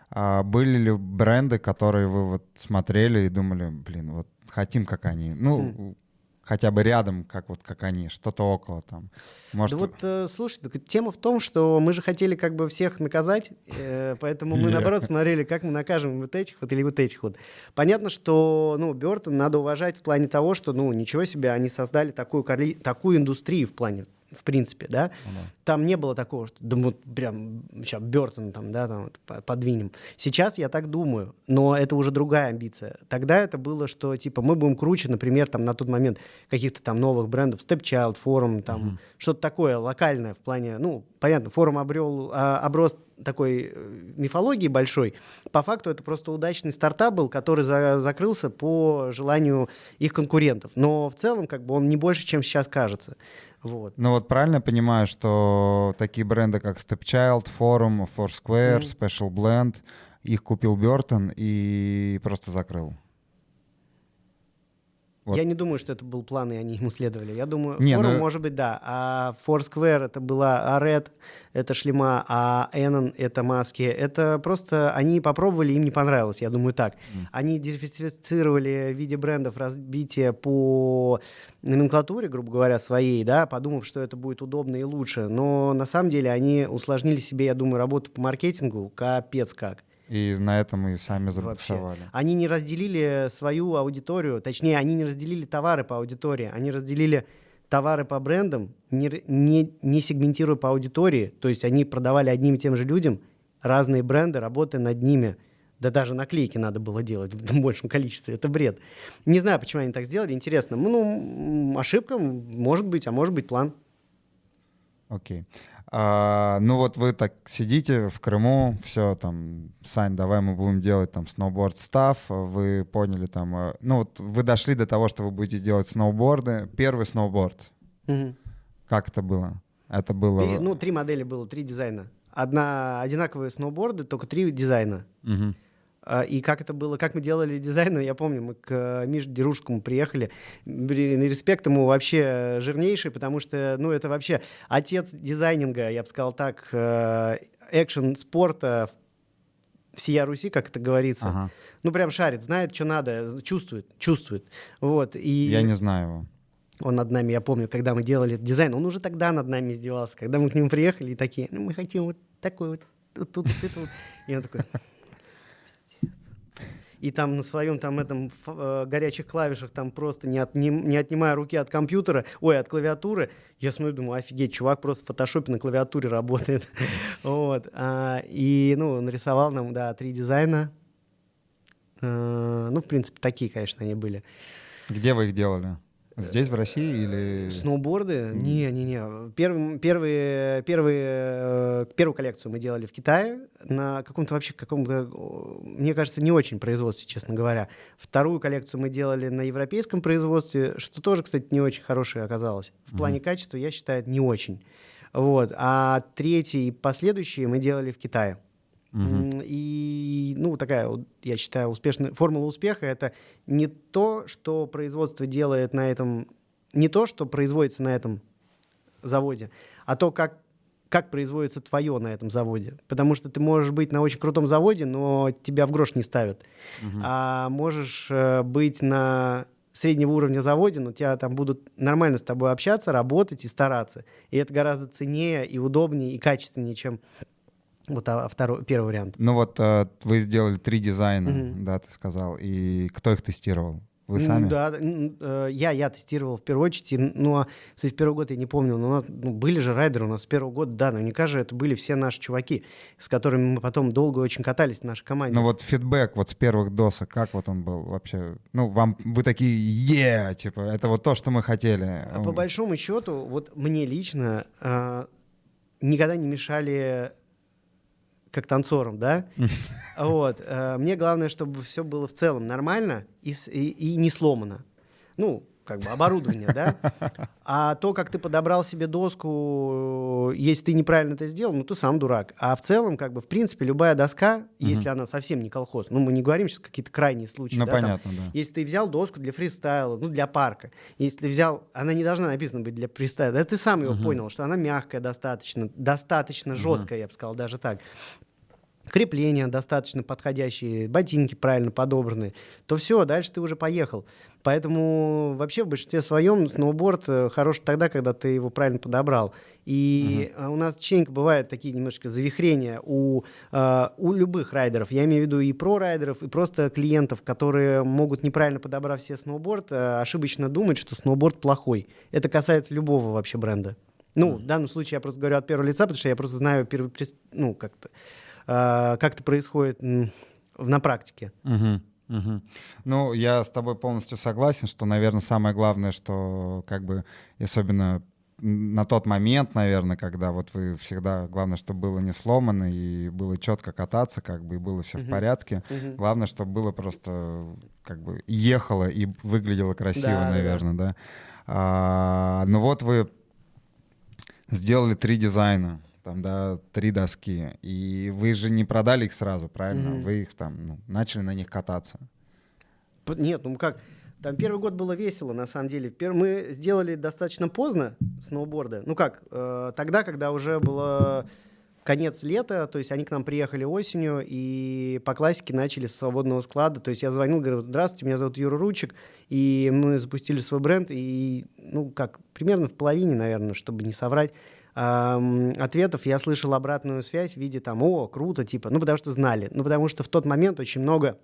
Speaker 1: А были ли бренды, которые вы вот смотрели и думали, блин, вот хотим, как они? Ну, mm. хотя бы рядом, как вот как они, что-то около там.
Speaker 2: Может... Да вот, э, слушай, тема в том, что мы же хотели как бы всех наказать, э, поэтому мы, наоборот, смотрели, как мы накажем вот этих вот или вот этих вот. Понятно, что, ну, Бертон надо уважать в плане того, что, ну, ничего себе, они создали такую, такую индустрию в плане в принципе, да, ну да. там не было такого, что да, вот прям сейчас Бертон там, да, там вот, подвинем. Сейчас я так думаю, но это уже другая амбиция. Тогда это было, что типа мы будем круче, например, там на тот момент каких-то там новых брендов, Stepchild, Forum, там угу. что-то такое локальное в плане, ну, понятно, Форум обрел, а, оброс такой э, мифологии большой. По факту это просто удачный стартап был, который за, закрылся по желанию их конкурентов. Но в целом как бы он не больше, чем сейчас кажется. Вот.
Speaker 1: Ну вот правильно понимаю, что такие бренды, как Stepchild, Forum, Foursquare, mm. Special Blend, их купил Бертон и просто закрыл.
Speaker 2: Вот. Я не думаю, что это был план, и они ему следовали. Я думаю, не, форум, ну... может быть, да. А Foursquare это была, а Red это шлема, а Эннон это маски. Это просто они попробовали, им не понравилось, я думаю, так. Mm. Они диверсифицировали в виде брендов разбитие по номенклатуре, грубо говоря, своей, да, подумав, что это будет удобно и лучше. Но на самом деле они усложнили себе, я думаю, работу по маркетингу капец как.
Speaker 1: И на этом мы сами забуксовали.
Speaker 2: Они не разделили свою аудиторию, точнее, они не разделили товары по аудитории, они разделили товары по брендам, не, не, не сегментируя по аудитории, то есть они продавали одним и тем же людям разные бренды, работая над ними. Да даже наклейки надо было делать в большем количестве. Это бред. Не знаю, почему они так сделали. Интересно. Ну, ошибка, может быть, а может быть, план.
Speaker 1: Окей. А, ну вот вы так сидите в Крыму, все там, Сань, давай мы будем делать там сноуборд став, вы поняли там, э, ну вот вы дошли до того, что вы будете делать сноуборды, первый сноуборд.
Speaker 2: Мгм.
Speaker 1: Как это было? Это было...
Speaker 2: Ну, три модели было, три дизайна. Одна одинаковые сноуборды, только три дизайна.
Speaker 1: Мгм.
Speaker 2: А, И как это было, как мы делали дизайн, я помню, мы к Мише Деружскому приехали. Блин, Респект ему вообще жирнейший, потому что, ну, это вообще отец дизайнинга, я бы сказал так, э, экшен спорта в всея Руси, как это говорится.
Speaker 1: Ага.
Speaker 2: Ну, прям шарит, знает, что надо, чувствует, чувствует. Вот, и
Speaker 1: Я не знаю его.
Speaker 2: он над нами, я помню, когда мы делали этот дизайн, он уже тогда над нами издевался, когда мы к нему приехали и такие, ну, мы хотим вот такой вот, тут, тут, вот это вот. И он такой... И там на своем там этом э, горячих клавишах там просто не, отним- не отнимая руки от компьютера, ой, от клавиатуры, я смотрю, думаю, офигеть, чувак просто в фотошопе на клавиатуре работает. Вот. А, И, ну, нарисовал нам, да, три дизайна. Э, Ну, в принципе, такие, конечно, они были.
Speaker 1: Где вы их делали? Здесь, в России или...
Speaker 2: Сноуборды? Не, не, не. Первым, первые, первые, э, первую коллекцию мы делали в Китае на каком-то вообще каком-то, мне кажется, не очень производстве, честно говоря. Вторую коллекцию мы делали на европейском производстве, что тоже, кстати, не очень хорошее оказалось. В плане качества, я считаю, не очень. Вот. А третий и последующие мы делали в Китае. М, И, ну, такая, я считаю, успешная формула успеха это не то, что производство делает на этом, не то, что производится на этом заводе, а то, как, как производится твое на этом заводе. Потому что ты можешь быть на очень крутом заводе, но тебя в грош не ставят. А можешь э, быть на среднего уровня заводе, но тебя там будут нормально с тобой общаться, работать и стараться. И это гораздо ценнее и удобнее и качественнее, чем вот а, второй, первый вариант.
Speaker 1: Ну вот э, вы сделали три дизайна,
Speaker 2: Мгм.
Speaker 1: да, ты сказал. И кто их тестировал? Вы сами?
Speaker 2: Да, э, я, я тестировал в первую очередь. Ну, а, кстати, в первый год я не помню, но у нас ну, были же райдеры у нас с первого года, да, наверняка же это были все наши чуваки, с которыми мы потом долго очень катались в нашей команде.
Speaker 1: Ну вот фидбэк вот с первых досок, как вот он был вообще? Ну, вам, вы такие, е, типа, это вот то, что мы хотели.
Speaker 2: А По большому счету, вот мне лично а, никогда не мешали как танцорам, да? Вот. а, Мне главное, чтобы все было в целом нормально и, и- и не сломано. Ну, как бы оборудование, да? А то, как ты подобрал себе доску, если ты неправильно это сделал, ну, ты сам дурак. А в целом, как бы, в принципе, любая доска, если она совсем не колхоз, ну, мы не говорим сейчас какие-то крайние случаи,
Speaker 1: Ну,
Speaker 2: да, там,
Speaker 1: понятно, да.
Speaker 2: если ты взял доску для фристайла, ну, для парка, если ты взял, она не должна написана быть для фристайла, да ты сам ее понял, что она мягкая достаточно, достаточно жесткая, я бы сказал, даже так. Крепления достаточно подходящие, ботинки правильно подобраны, то все, дальше ты уже поехал. Поэтому вообще в большинстве своем сноуборд э, хорош тогда, когда ты его правильно подобрал. И э, у нас частенько бывают такие немножко завихрения у, э, у любых райдеров. Я имею в виду и про-райдеров, и просто клиентов, которые могут, неправильно подобрав себе сноуборд, ошибочно думать, что сноуборд плохой. Это касается любого вообще бренда. Ну, в данном случае я просто говорю от первого лица, потому что я просто знаю, первый, ну, как-то, как это происходит на практике.
Speaker 1: Мгм, мгм. Ну, я с тобой полностью согласен, что, наверное, самое главное, что как бы, особенно на тот момент, наверное, когда вот вы всегда, главное, чтобы было не сломано и было четко кататься, как бы, и было все в порядке.
Speaker 2: Мгм.
Speaker 1: Главное, чтобы было просто как бы ехало и выглядело красиво,
Speaker 2: Да, да, да.
Speaker 1: наверное, да. А, ну вот вы сделали три дизайна, там, да, три доски, и вы же не продали их сразу, правильно?
Speaker 2: Мгм.
Speaker 1: Вы их там ну, начали на них кататься.
Speaker 2: Нет, ну как, там первый год было весело, на самом деле. Мы сделали достаточно поздно сноуборды. Ну как, э, тогда, когда уже было конец лета, то есть они к нам приехали осенью и по классике начали с свободного склада. То есть я звонил, говорю, здравствуйте, меня зовут Юра Ручек, и мы запустили свой бренд, и, ну как, примерно в половине, наверное, чтобы не соврать, ответов я слышал обратную связь в виде там, о, круто, типа, ну потому что знали, ну потому что в тот момент очень много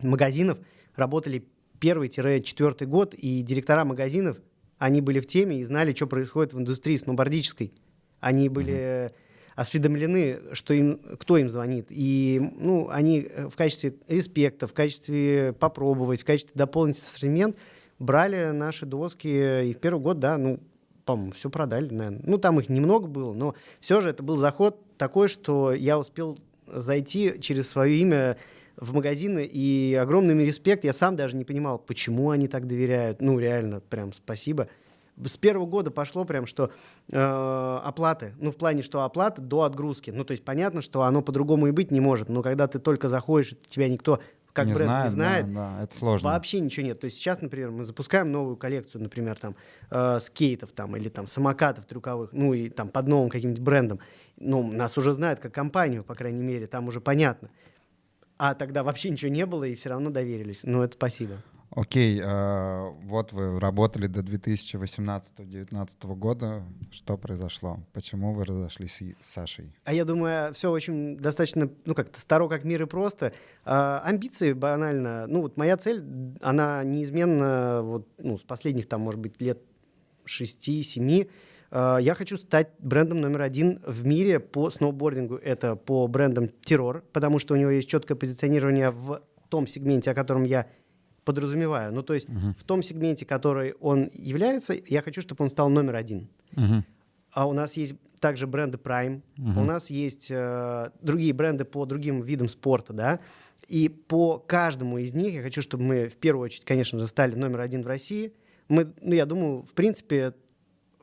Speaker 2: магазинов работали первый-четвертый год, и директора магазинов, они были в теме и знали, что происходит в индустрии сноубордической. Они были осведомлены, что им, кто им звонит. И ну, они э, в качестве респекта, в качестве попробовать, в качестве дополнить ассортимент брали наши доски. И в первый год, да, ну, по-моему, все продали, наверное. Ну, там их немного было, но все же это был заход такой, что я успел зайти через свое имя в магазины, и огромный респект. Я сам даже не понимал, почему они так доверяют. Ну, реально, прям спасибо. С первого года пошло прям, что э, оплаты, ну, в плане, что оплата до отгрузки. Ну, то есть понятно, что оно по-другому и быть не может, но когда ты только заходишь, тебя никто как
Speaker 1: не
Speaker 2: бренд
Speaker 1: знает,
Speaker 2: не знает,
Speaker 1: да, да, это сложно.
Speaker 2: Вообще ничего нет. То есть сейчас, например, мы запускаем новую коллекцию, например, там э, скейтов там или там самокатов трюковых, ну и там под новым каким-нибудь брендом. Ну, нас уже знают как компанию, по крайней мере, там уже понятно. А тогда вообще ничего не было и все равно доверились. Ну, это спасибо.
Speaker 1: Окей, э, вот вы работали до 2018-2019 года. Что произошло? Почему вы разошлись с Сашей?
Speaker 2: А я думаю, все очень достаточно, ну, как-то старо, как мир и просто. А, амбиции банально. Ну, вот моя цель, она неизменно, вот, ну, с последних, там, может быть, лет 6-7, а, я хочу стать брендом номер один в мире по сноубордингу. Это по брендам Террор, потому что у него есть четкое позиционирование в том сегменте, о котором я подразумеваю. Ну, то есть uh-huh. в том сегменте, который он является, я хочу, чтобы он стал номер один. Uh-huh. А у нас есть также бренды Prime, uh-huh. у нас есть э, другие бренды по другим видам спорта, да. И по каждому из них я хочу, чтобы мы в первую очередь, конечно же, стали номер один в России. Мы, ну, я думаю, в принципе, э,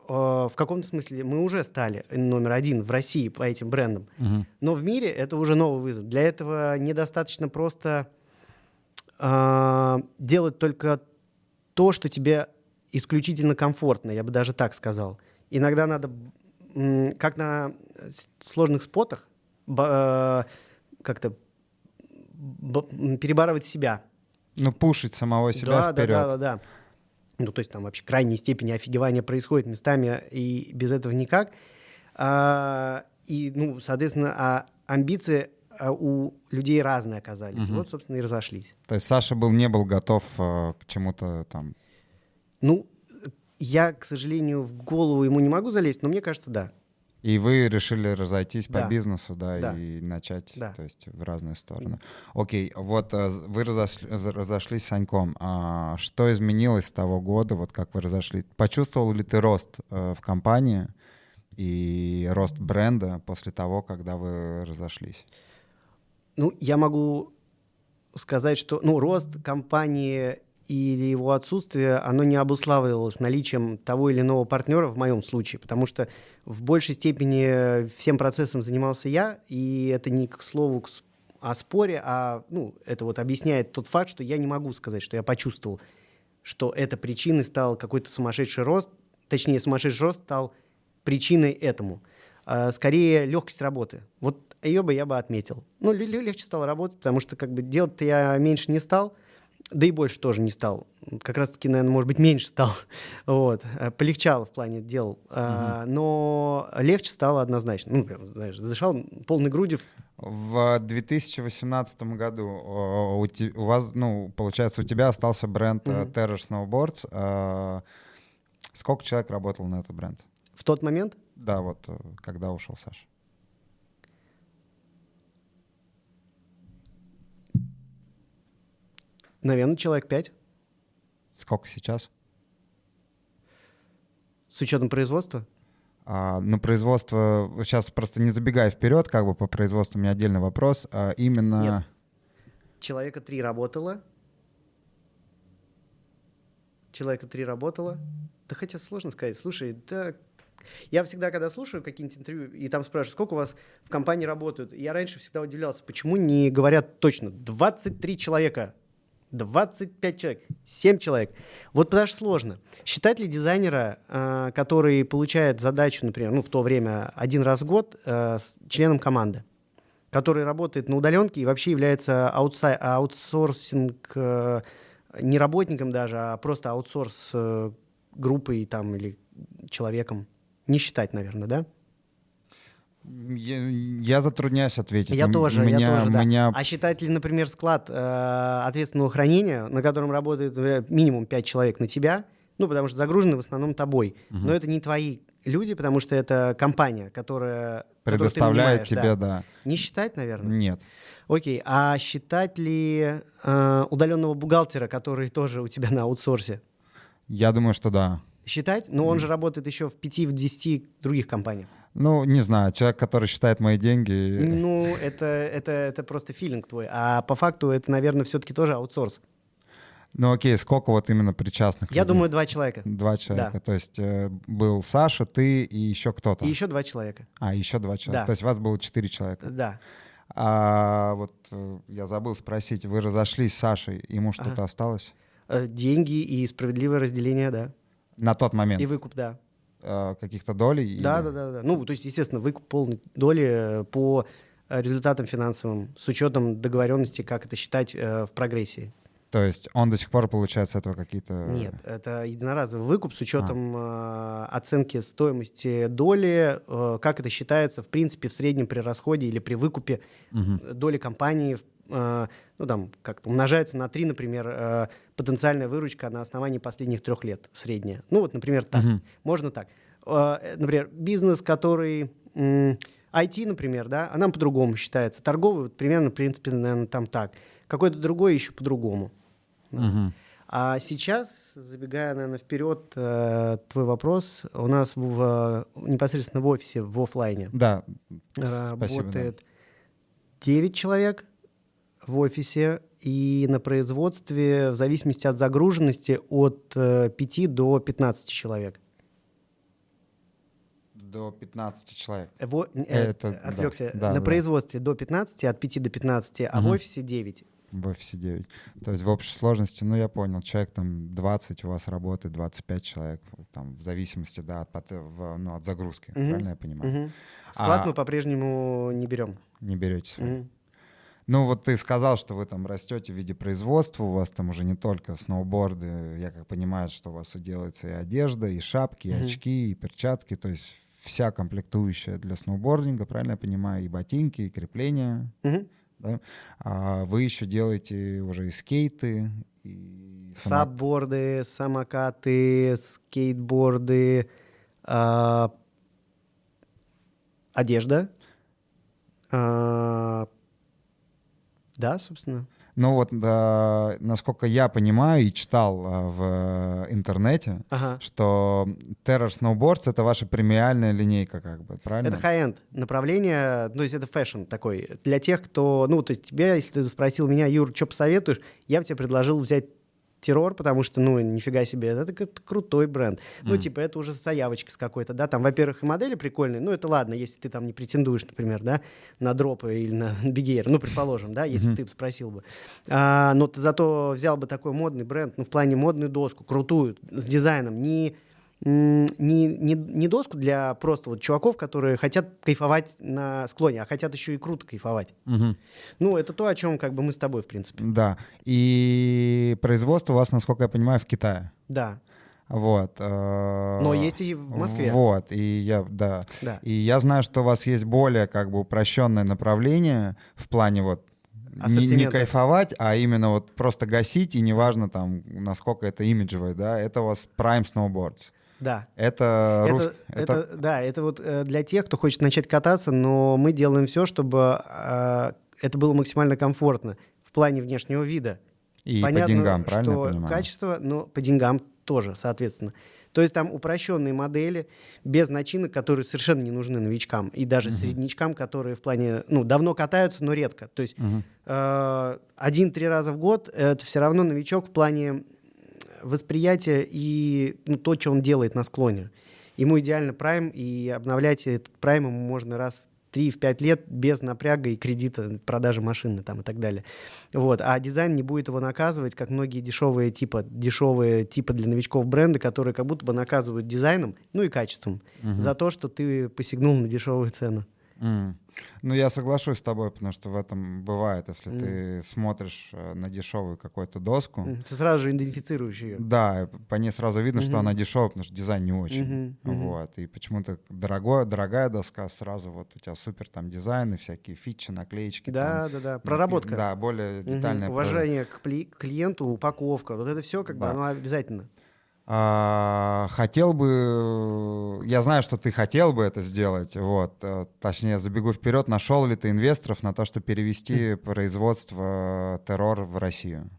Speaker 2: в каком-то смысле мы уже стали номер один в России по этим брендам. Uh-huh. Но в мире это уже новый вызов. Для этого недостаточно просто э, делать только то, что тебе исключительно комфортно, я бы даже так сказал. Иногда надо, как на сложных спотах, э, как-то перебарывать себя.
Speaker 1: Ну, пушить самого себя
Speaker 2: да,
Speaker 1: вперед.
Speaker 2: Да, да, да, да. Ну, то есть там вообще крайней степени офигевания происходит местами, и без этого никак. А, и, ну, соответственно, а амбиции а у людей разные оказались. Угу. Вот, собственно, и разошлись.
Speaker 1: То есть Саша был, не был готов э, к чему-то там?
Speaker 2: Ну, я, к сожалению, в голову ему не могу залезть, но мне кажется, да.
Speaker 1: И вы решили разойтись
Speaker 2: да.
Speaker 1: по бизнесу, да,
Speaker 2: да.
Speaker 1: и начать,
Speaker 2: да.
Speaker 1: то есть в разные стороны. Окей, вот э, вы разошли, разошлись с Саньком. А что изменилось с того года, вот как вы разошлись? Почувствовал ли ты рост э, в компании и рост бренда после того, когда вы разошлись?
Speaker 2: Ну, я могу сказать, что ну, рост компании или его отсутствие, оно не обуславливалось наличием того или иного партнера в моем случае, потому что в большей степени всем процессом занимался я, и это не к слову о споре, а ну, это вот объясняет тот факт, что я не могу сказать, что я почувствовал, что это причиной стал какой-то сумасшедший рост, точнее, сумасшедший рост стал причиной этому. А, скорее, легкость работы. Вот ее бы я бы отметил. Ну, легче стало работать, потому что как бы делать-то я меньше не стал, да и больше тоже не стал. Как раз-таки, наверное, может быть, меньше стал. вот. Э, полегчало в плане дел. Угу. А, но легче стало однозначно. Ну, прям, знаешь, задышал полной грудью.
Speaker 1: В 2018 году у, у вас, ну, получается, у тебя остался бренд угу. Terror Snowboards. А, сколько человек работал на этот бренд?
Speaker 2: В тот момент?
Speaker 1: Да, вот э, когда ушел Саша.
Speaker 2: Наверное, человек пять.
Speaker 1: Сколько сейчас?
Speaker 2: С учетом производства?
Speaker 1: А, ну, производство, сейчас просто не забегая вперед, как бы по производству у меня отдельный вопрос. А именно...
Speaker 2: Нет. Человека три работало. Человека три работало. Да хотя сложно сказать. Слушай, да я всегда, когда слушаю какие-нибудь интервью, и там спрашивают, сколько у вас в компании работают, я раньше всегда удивлялся, почему не говорят точно 23 человека 25 человек, 7 человек. Вот потому что сложно. Считать ли дизайнера, э, который получает задачу, например, ну, в то время один раз в год э, с членом команды, который работает на удаленке и вообще является аутсай- аутсорсинг э, не работником даже, а просто аутсорс э, группой там или человеком? Не считать, наверное, да?
Speaker 1: Я, я затрудняюсь ответить.
Speaker 2: Я тоже,
Speaker 1: меня,
Speaker 2: я тоже, да.
Speaker 1: меня...
Speaker 2: А считать ли, например, склад э, ответственного хранения, на котором работает минимум 5 человек на тебя, ну, потому что загружены в основном тобой, угу. но это не твои люди, потому что это компания, которая...
Speaker 1: Предоставляет тебе, да. да.
Speaker 2: Не считать, наверное?
Speaker 1: Нет.
Speaker 2: Окей, а считать ли э, удаленного бухгалтера, который тоже у тебя на аутсорсе?
Speaker 1: Я думаю, что да.
Speaker 2: Считать? Но он же работает еще в 5-10 других компаниях.
Speaker 1: Ну, не знаю, человек, который считает мои деньги...
Speaker 2: Ну, это, это, это просто филинг твой. А по факту это, наверное, все-таки тоже аутсорс.
Speaker 1: Ну окей, сколько вот именно причастных?
Speaker 2: Я
Speaker 1: людей?
Speaker 2: думаю, два человека.
Speaker 1: Два человека.
Speaker 2: Да.
Speaker 1: То есть э, был Саша, ты и еще кто-то.
Speaker 2: И еще два человека.
Speaker 1: А, еще два человека.
Speaker 2: Да.
Speaker 1: То есть вас было четыре человека.
Speaker 2: Да.
Speaker 1: А вот э, я забыл спросить, вы разошлись с Сашей, ему что-то
Speaker 2: Ага.
Speaker 1: осталось?
Speaker 2: Э, Деньги и справедливое разделение, да.
Speaker 1: На тот момент
Speaker 2: И выкуп, да.
Speaker 1: Э, каких-то долей?
Speaker 2: Да,
Speaker 1: или-
Speaker 2: да, да, да. Ну, то есть, естественно, выкуп полной доли э, по э, результатам финансовым, с учетом договоренности, как это считать э, в прогрессии.
Speaker 1: То есть он до сих пор получает с этого какие-то...
Speaker 2: Нет, это единоразовый выкуп с учетом э, оценки стоимости доли, э, как это считается, в принципе, в среднем при расходе или при выкупе э, доли компании, э, ну, там, как умножается на 3, например, э, потенциальная выручка на основании последних трех лет средняя. Ну, вот, например, так.
Speaker 1: Мгм.
Speaker 2: Можно так. Э, э, например, бизнес, который... м, IT, например, да, а нам по-другому считается. Торговый, вот примерно, в принципе, наверное, там так. Какой-то другой еще по-другому.
Speaker 1: Мгм.
Speaker 2: А сейчас, забегая, наверное, вперед, э, твой вопрос, у нас в, непосредственно в офисе, в офлайне,
Speaker 1: Да,
Speaker 2: э,
Speaker 1: спасибо,
Speaker 2: работает 9 человек в офисе, и на производстве, в зависимости от загруженности, от э, 5 до 15 человек.
Speaker 1: до 15 человек.
Speaker 2: Э, во- э,
Speaker 1: Это, да,
Speaker 2: отвлекся.
Speaker 1: да,
Speaker 2: на
Speaker 1: да.
Speaker 2: производстве до 15, от 5 до 15, а в
Speaker 1: Мгм.
Speaker 2: офисе 9.
Speaker 1: В офисе 9. То есть в общей сложности, ну я понял, человек там 20 у вас работает, 25 человек, там в зависимости, да, от, пот- в- ну, от загрузки,
Speaker 2: Мгм.
Speaker 1: правильно я понимаю?
Speaker 2: Мгм. Склад
Speaker 1: А-
Speaker 2: мы по-прежнему не берем.
Speaker 1: Не берете свои.
Speaker 2: Мгм.
Speaker 1: Ну вот ты сказал, что вы там растете в виде производства, у вас там уже не только сноуборды, я как понимаю, что у вас и делается и одежда, и шапки, и
Speaker 2: Мгм.
Speaker 1: очки, и перчатки, то есть вся комплектующая для сноубординга, правильно я понимаю, и ботинки, и крепления,
Speaker 2: Мгм.
Speaker 1: Да? А вы еще делаете уже и скейты, и само-
Speaker 2: Сабборды, самокаты, скейтборды, а, одежда. А, да, собственно.
Speaker 1: Ну вот, да, насколько я понимаю и читал а, в интернете,
Speaker 2: Ага.
Speaker 1: что Terror Snowboards — это ваша премиальная линейка, как бы, правильно?
Speaker 2: Это high-end направление, то есть это fashion такой. Для тех, кто, ну, то есть тебя, если ты спросил меня, Юр, что посоветуешь, я бы тебе предложил взять террор, потому что, ну, нифига себе, это как крутой бренд. Ну,
Speaker 1: Мгм.
Speaker 2: типа, это уже с заявочкой с какой-то, да, там, во-первых, и модели прикольные, ну, это ладно, если ты там не претендуешь, например, да, на дропы или на бигейр, ну, предположим, да, если
Speaker 1: Мгм.
Speaker 2: ты спросил бы. А, но ты зато взял бы такой модный бренд, ну, в плане модную доску, крутую, с дизайном, не не, не, не доску для просто вот чуваков, которые хотят кайфовать на склоне, а хотят еще и круто кайфовать.
Speaker 1: Мгм.
Speaker 2: Ну, это то, о чем как бы мы с тобой, в принципе.
Speaker 1: Да. И производство у вас, насколько я понимаю, в Китае.
Speaker 2: Да.
Speaker 1: Вот. э,
Speaker 2: Но есть и в Москве.
Speaker 1: Вот, и я, да.
Speaker 2: Да.
Speaker 1: И я знаю, что у вас есть более как бы упрощенное направление в плане вот не, не кайфовать, а именно вот просто гасить, и неважно там, насколько это имиджевое, да, это у вас Prime Snowboards.
Speaker 2: Да.
Speaker 1: Это,
Speaker 2: Это,
Speaker 1: рус-
Speaker 2: это, да, это вот э, для тех, кто хочет начать кататься, но мы делаем все, чтобы э, это было максимально комфортно в плане внешнего вида.
Speaker 1: и по деньгам, правильно
Speaker 2: что
Speaker 1: я понимаю?
Speaker 2: качество, но по деньгам тоже, соответственно. То есть там упрощенные модели без начинок, которые совершенно не нужны новичкам и даже среднячкам, которые в плане, ну, давно катаются, но редко. То есть
Speaker 1: Мгм.
Speaker 2: э, один-три раза в год это все равно новичок в плане восприятия и ну, то, что он делает на склоне. Ему идеально прайм, и обновлять этот прайм ему можно раз в 3-5 лет без напряга и кредита продажи машины там, и так далее. Вот. А дизайн не будет его наказывать, как многие дешевые типа, дешевые типа для новичков бренды, которые как будто бы наказывают дизайном, ну и качеством, за то, что ты посягнул на дешевую цену.
Speaker 1: М. Ну, я соглашусь с тобой, потому что в этом бывает, если
Speaker 2: Мгм.
Speaker 1: ты смотришь э, на дешевую какую-то доску,
Speaker 2: М, Ты сразу же идентифицируешь ее.
Speaker 1: да, по ней сразу видно, что
Speaker 2: Мгм.
Speaker 1: она дешевая, потому что дизайн не очень.
Speaker 2: Мгм, мгм.
Speaker 1: Вот. И почему-то дорогой, дорогая доска, сразу вот у тебя супер там дизайны, всякие фичи, наклеечки.
Speaker 2: Да,
Speaker 1: там.
Speaker 2: да, да. Проработка.
Speaker 1: Да, более детальная.
Speaker 2: Уважение к пли- клиенту, упаковка. Вот это все как бы
Speaker 1: Да.
Speaker 2: оно обязательно.
Speaker 1: А, хотел бы, я знаю, что ты хотел бы это сделать, вот, э, точнее, забегу вперед, нашел ли ты инвесторов на то, чтобы перевести производство террор в Россию?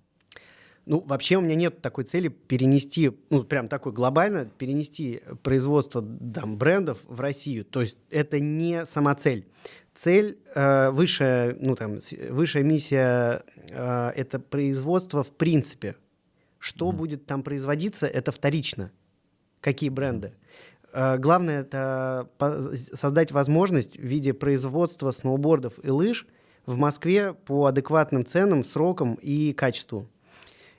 Speaker 2: Ну, вообще у меня нет такой цели перенести, ну, прям такой глобально, перенести производство там, брендов в Россию. То есть это не самоцель. Цель, э, высшая, ну, там, высшая миссия э, — это производство в принципе. Что mm будет там производиться, это вторично. Какие бренды. Э, главное — это создать возможность в виде производства сноубордов и лыж в Москве по адекватным ценам, срокам и качеству.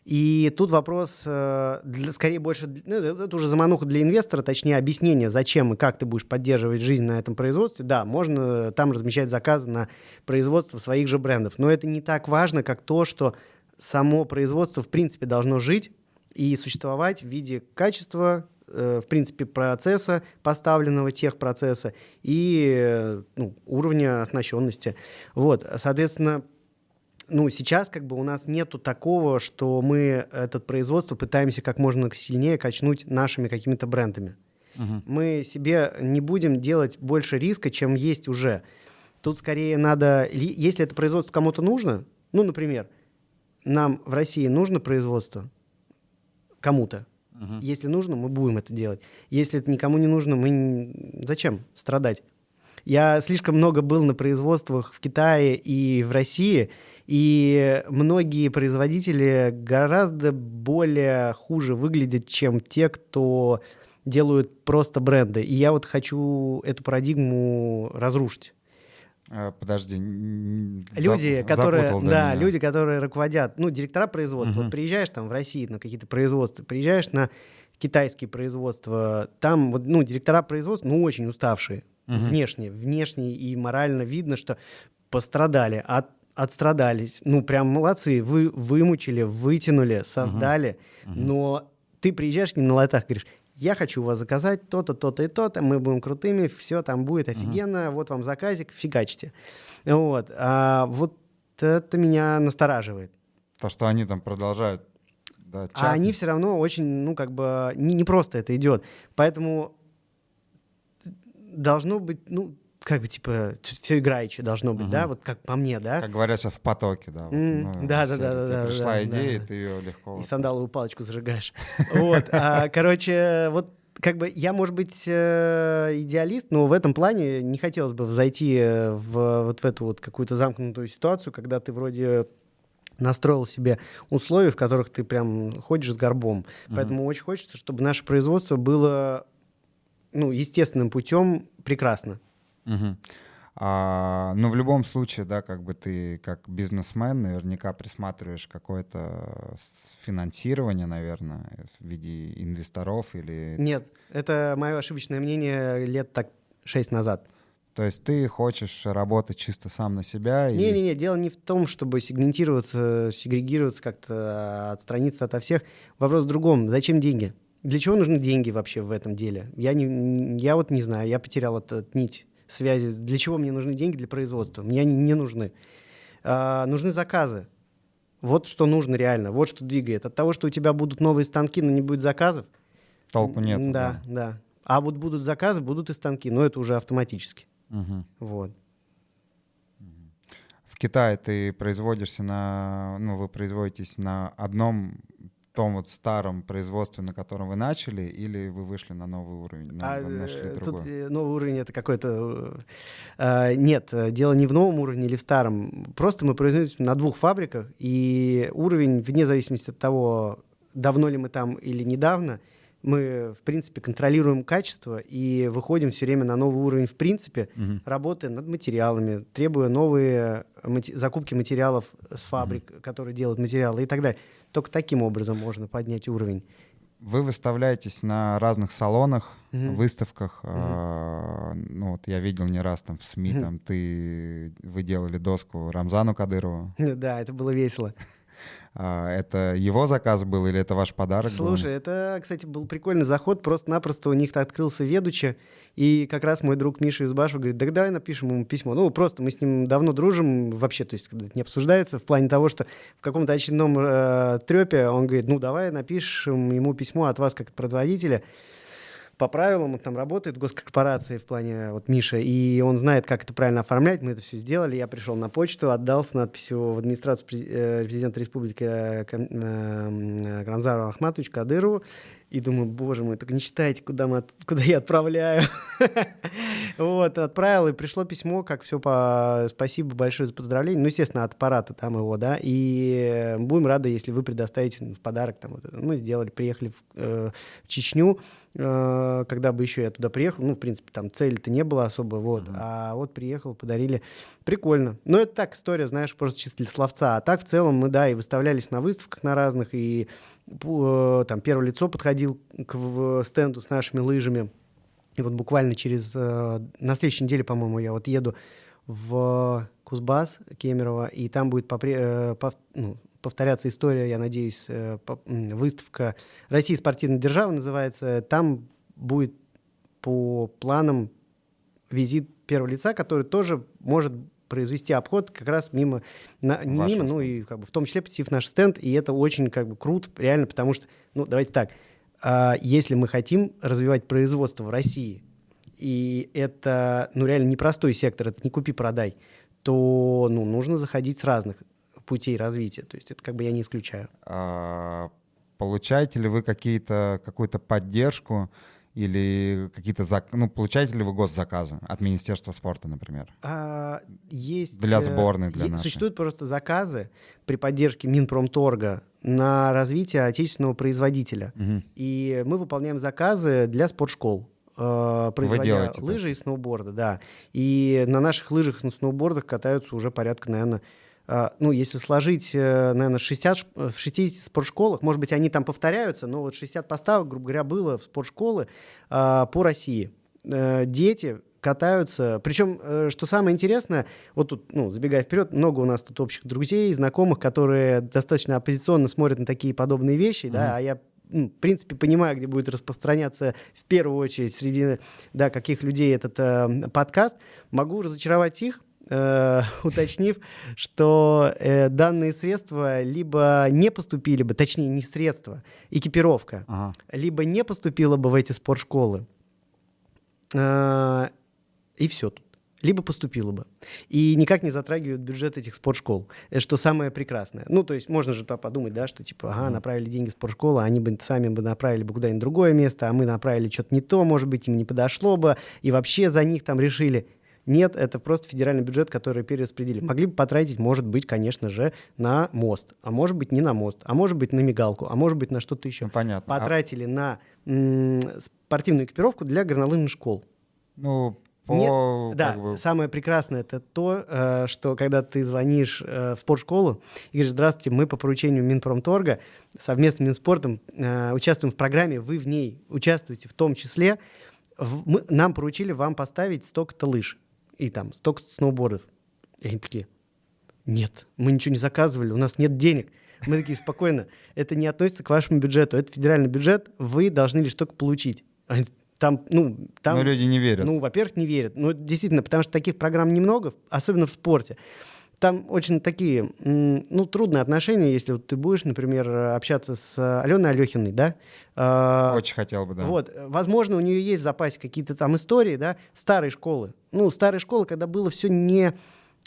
Speaker 2: И тут вопрос, э, для, скорее больше, ну, это уже замануха для инвестора, точнее объяснение, зачем и как ты будешь поддерживать жизнь на этом производстве. Да, можно там размещать заказы на производство своих же брендов, но это не так важно, как то, что само производство в принципе должно жить и существовать в виде качества, э, в принципе, процесса, поставленного техпроцесса и э, ну, уровня оснащенности. Вот, соответственно, ну, сейчас как бы у нас нету такого, что мы это производство пытаемся как можно сильнее качнуть нашими какими-то брендами. Угу. Мы себе не будем делать больше риска, чем есть уже. Тут скорее надо, если это производство кому-то нужно, ну, например, нам в России нужно производство кому-то. Угу. Если нужно, мы будем это делать. Если это никому не нужно, мы зачем страдать? Я слишком много был на производствах в Китае и в России, и многие производители гораздо более хуже выглядят, чем те, кто делают просто бренды. И я вот хочу эту парадигму разрушить.
Speaker 1: А, подожди.
Speaker 2: Люди, зап, которые, да, меня. люди, которые руководят, ну, директора производства. Угу. Вот приезжаешь там в России на какие-то производства, приезжаешь на китайские производства, там вот, ну, директора производства, ну, очень уставшие угу. внешне, внешне и морально видно, что пострадали, от, отстрадались. Ну, прям молодцы, вы вымучили, вытянули, создали, угу. но ты приезжаешь ним на лайтах, говоришь, я хочу у вас заказать то-то, то-то и то-то, мы будем крутыми, все там будет офигенно, угу. вот вам заказик, фигачьте. Вот. А вот это меня настораживает.
Speaker 1: То, что они там продолжают
Speaker 2: да, а они все равно очень, ну, как бы, не, не просто это идет. Поэтому должно быть, ну, как бы, типа, все играючи должно быть, угу. да, вот как по мне, да?
Speaker 1: Как говорят сейчас в потоке, да.
Speaker 2: Mm, ну, да, да, да, да.
Speaker 1: Пришла
Speaker 2: да,
Speaker 1: идея,
Speaker 2: да.
Speaker 1: ты ее легко...
Speaker 2: И сандаловую палочку зажигаешь. Вот, а, короче, вот как бы я, может быть, э, идеалист, но в этом плане не хотелось бы зайти э, в вот в эту вот какую-то замкнутую ситуацию, когда ты вроде настроил себе условия, в которых ты прям ходишь с горбом. Mm-hmm. Поэтому очень хочется, чтобы наше производство было ну, естественным путем прекрасно.
Speaker 1: Угу. А, ну, в любом случае, да, как бы ты как бизнесмен наверняка присматриваешь какое-то финансирование, наверное, в виде инвесторов или...
Speaker 2: Нет, это мое ошибочное мнение лет так шесть назад.
Speaker 1: То есть ты хочешь работать чисто сам на себя?
Speaker 2: Не-не-не, и... дело не в том, чтобы сегментироваться, сегрегироваться, как-то отстраниться ото всех. Вопрос в другом. Зачем деньги? Для чего нужны деньги вообще в этом деле? Я, не, я вот не знаю, я потерял этот нить связи. Для чего мне нужны деньги для производства? Мне они не нужны. А, нужны заказы. Вот что нужно реально, вот что двигает. От того, что у тебя будут новые станки, но не будет заказов.
Speaker 1: Толку нет.
Speaker 2: Да, да, да. А вот будут заказы, будут и станки, но это уже автоматически. Угу. Вот.
Speaker 1: В Китае ты производишься на, ну, вы производитесь на одном том вот старом производстве, на котором вы начали, или вы вышли на новый уровень, на, а, нашли
Speaker 2: э, другой? Тут э, новый уровень это какой-то... Э, нет, дело не в новом уровне или в старом. Просто мы производим на двух фабриках, и уровень, вне зависимости от того, давно ли мы там или недавно, мы, в принципе, контролируем качество и выходим все время на новый уровень, в принципе, угу. работая над материалами, требуя новые мати- закупки материалов с фабрик, угу. которые делают материалы и так далее. Только таким образом можно поднять уровень.
Speaker 1: Вы выставляетесь на разных салонах, mm выставках. Mm-hmm. Э, ну вот я видел не раз там в СМИ, mm там ты вы делали доску Рамзану Кадырову.
Speaker 2: Да, это было весело.
Speaker 1: А, это его заказ был или это ваш подарок?
Speaker 2: Слушай, был? это, кстати, был прикольный заход. Просто-напросто у них открылся ведучий. И как раз мой друг Миша из Башу говорит, да давай напишем ему письмо. Ну, просто мы с ним давно дружим вообще, то есть не обсуждается в плане того, что в каком-то очередном э, трепе он говорит, ну, давай напишем ему письмо от вас как от производителя по правилам, он там работает в госкорпорации в плане вот Миша, и он знает, как это правильно оформлять. Мы это все сделали. Я пришел на почту, отдал с надписью в администрацию э, президента республики э, Гранзару Ахматовичу Кадырову. И думаю, боже мой, только не читайте, куда, мы, куда я отправляю. вот, отправил, и пришло письмо, как все по... Спасибо большое за поздравление. Ну, естественно, от аппарата там его, да. И будем рады, если вы предоставите в подарок там. Мы сделали, приехали в, э, Чечню, э, когда бы еще я туда приехал. Ну, в принципе, там цели-то не было особо, вот. А вот приехал, подарили. Прикольно. Но это так история, знаешь, просто чисто для словца. А так в целом мы, да, и выставлялись на выставках на разных, и Э, там первое лицо подходил к стенду с нашими лыжами. И вот буквально через... Э, на следующей неделе, по-моему, я вот еду в Кузбасс, Кемерово, и там будет попре, э, пов, ну, повторяться история, я надеюсь, по, выставка «Россия спортивная держава» называется. Там будет по планам визит первого лица, который тоже может произвести обход как раз мимо, на, не мимо, ну и как бы в том числе посетив наш стенд, и это очень как бы круто, реально, потому что, ну давайте так, а, если мы хотим развивать производство в России, и это, ну реально непростой сектор, это не купи-продай, то, ну, нужно заходить с разных путей развития, то есть это как бы я не исключаю. А,
Speaker 1: получаете ли вы какие-то, какую-то поддержку или какие-то зак... ну получаете ли вы госзаказы от Министерства спорта, например?
Speaker 2: А, есть
Speaker 1: для э, сборной для
Speaker 2: нашей. Существуют просто заказы при поддержке Минпромторга на развитие отечественного производителя, угу. и мы выполняем заказы для спортшкол э, производя лыжи так. и сноуборды, да. И на наших лыжах и сноубордах катаются уже порядка, наверное, ну, если сложить, э, наверное, 60, в 60 спортшколах, может быть, они там повторяются, но вот 60 поставок, грубо говоря, было в спортшколы а, по России. Э, дети катаются. Причем, э, что самое интересное, вот тут, ну, забегая вперед, много у нас тут общих друзей, знакомых, которые достаточно оппозиционно смотрят на такие подобные вещи, mm-hmm. да, а я ну, в принципе, понимаю, где будет распространяться в первую очередь среди да, каких людей этот э, подкаст, могу разочаровать их, э, уточнив, что э, данные средства либо не поступили бы, точнее, не средства, экипировка, ага. либо не поступила бы в эти спортшколы. Э, и все тут либо поступила бы. И никак не затрагивают бюджет этих спортшкол, э, что самое прекрасное. Ну, то есть можно же то подумать, да, что типа, ага, направили деньги в спортшколу, они бы сами бы направили бы куда-нибудь другое место, а мы направили что-то не то, может быть, им не подошло бы, и вообще за них там решили. Нет, это просто федеральный бюджет, который перераспределили. Могли бы потратить, может быть, конечно же, на мост, а может быть, не на мост, а может быть, на мигалку, а может быть, на что-то еще.
Speaker 1: Ну, понятно.
Speaker 2: А Потратили а... на м- спортивную экипировку для горнолыжных школ.
Speaker 1: Ну, по,
Speaker 2: Нет, да, бы... самое прекрасное это то, э, что когда ты звонишь э, в спортшколу и говоришь, здравствуйте, мы по поручению Минпромторга совместно с Минспортом э, участвуем в программе, вы в ней участвуете в том числе, нам поручили вам поставить столько-то лыж и там столько сноубордов. И они такие, нет, мы ничего не заказывали, у нас нет денег. Мы такие, спокойно, это не относится к вашему бюджету, это федеральный бюджет, вы должны лишь только получить. Там, ну, там,
Speaker 1: Но люди не верят.
Speaker 2: Ну, во-первых, не верят. Ну, действительно, потому что таких программ немного, особенно в спорте там очень такие, ну, трудные отношения, если вот ты будешь, например, общаться с Аленой Алехиной, да?
Speaker 1: А, очень хотел бы, да.
Speaker 2: Вот, возможно, у нее есть в запасе какие-то там истории, да, старой школы. Ну, старой школы, когда было все не,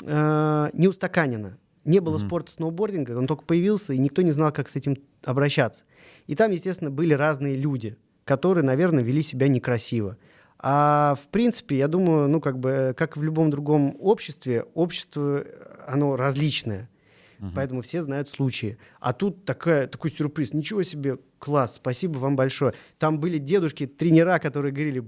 Speaker 2: а, не устаканено. Не было mm-hmm. спорта сноубординга, он только появился, и никто не знал, как с этим обращаться. И там, естественно, были разные люди, которые, наверное, вели себя некрасиво. А в принципе, я думаю, ну как бы, как в любом другом обществе, общество, оно различное. Угу. Поэтому все знают случаи. А тут такая, такой сюрприз. Ничего себе, класс, спасибо вам большое. Там были дедушки, тренера, которые говорили,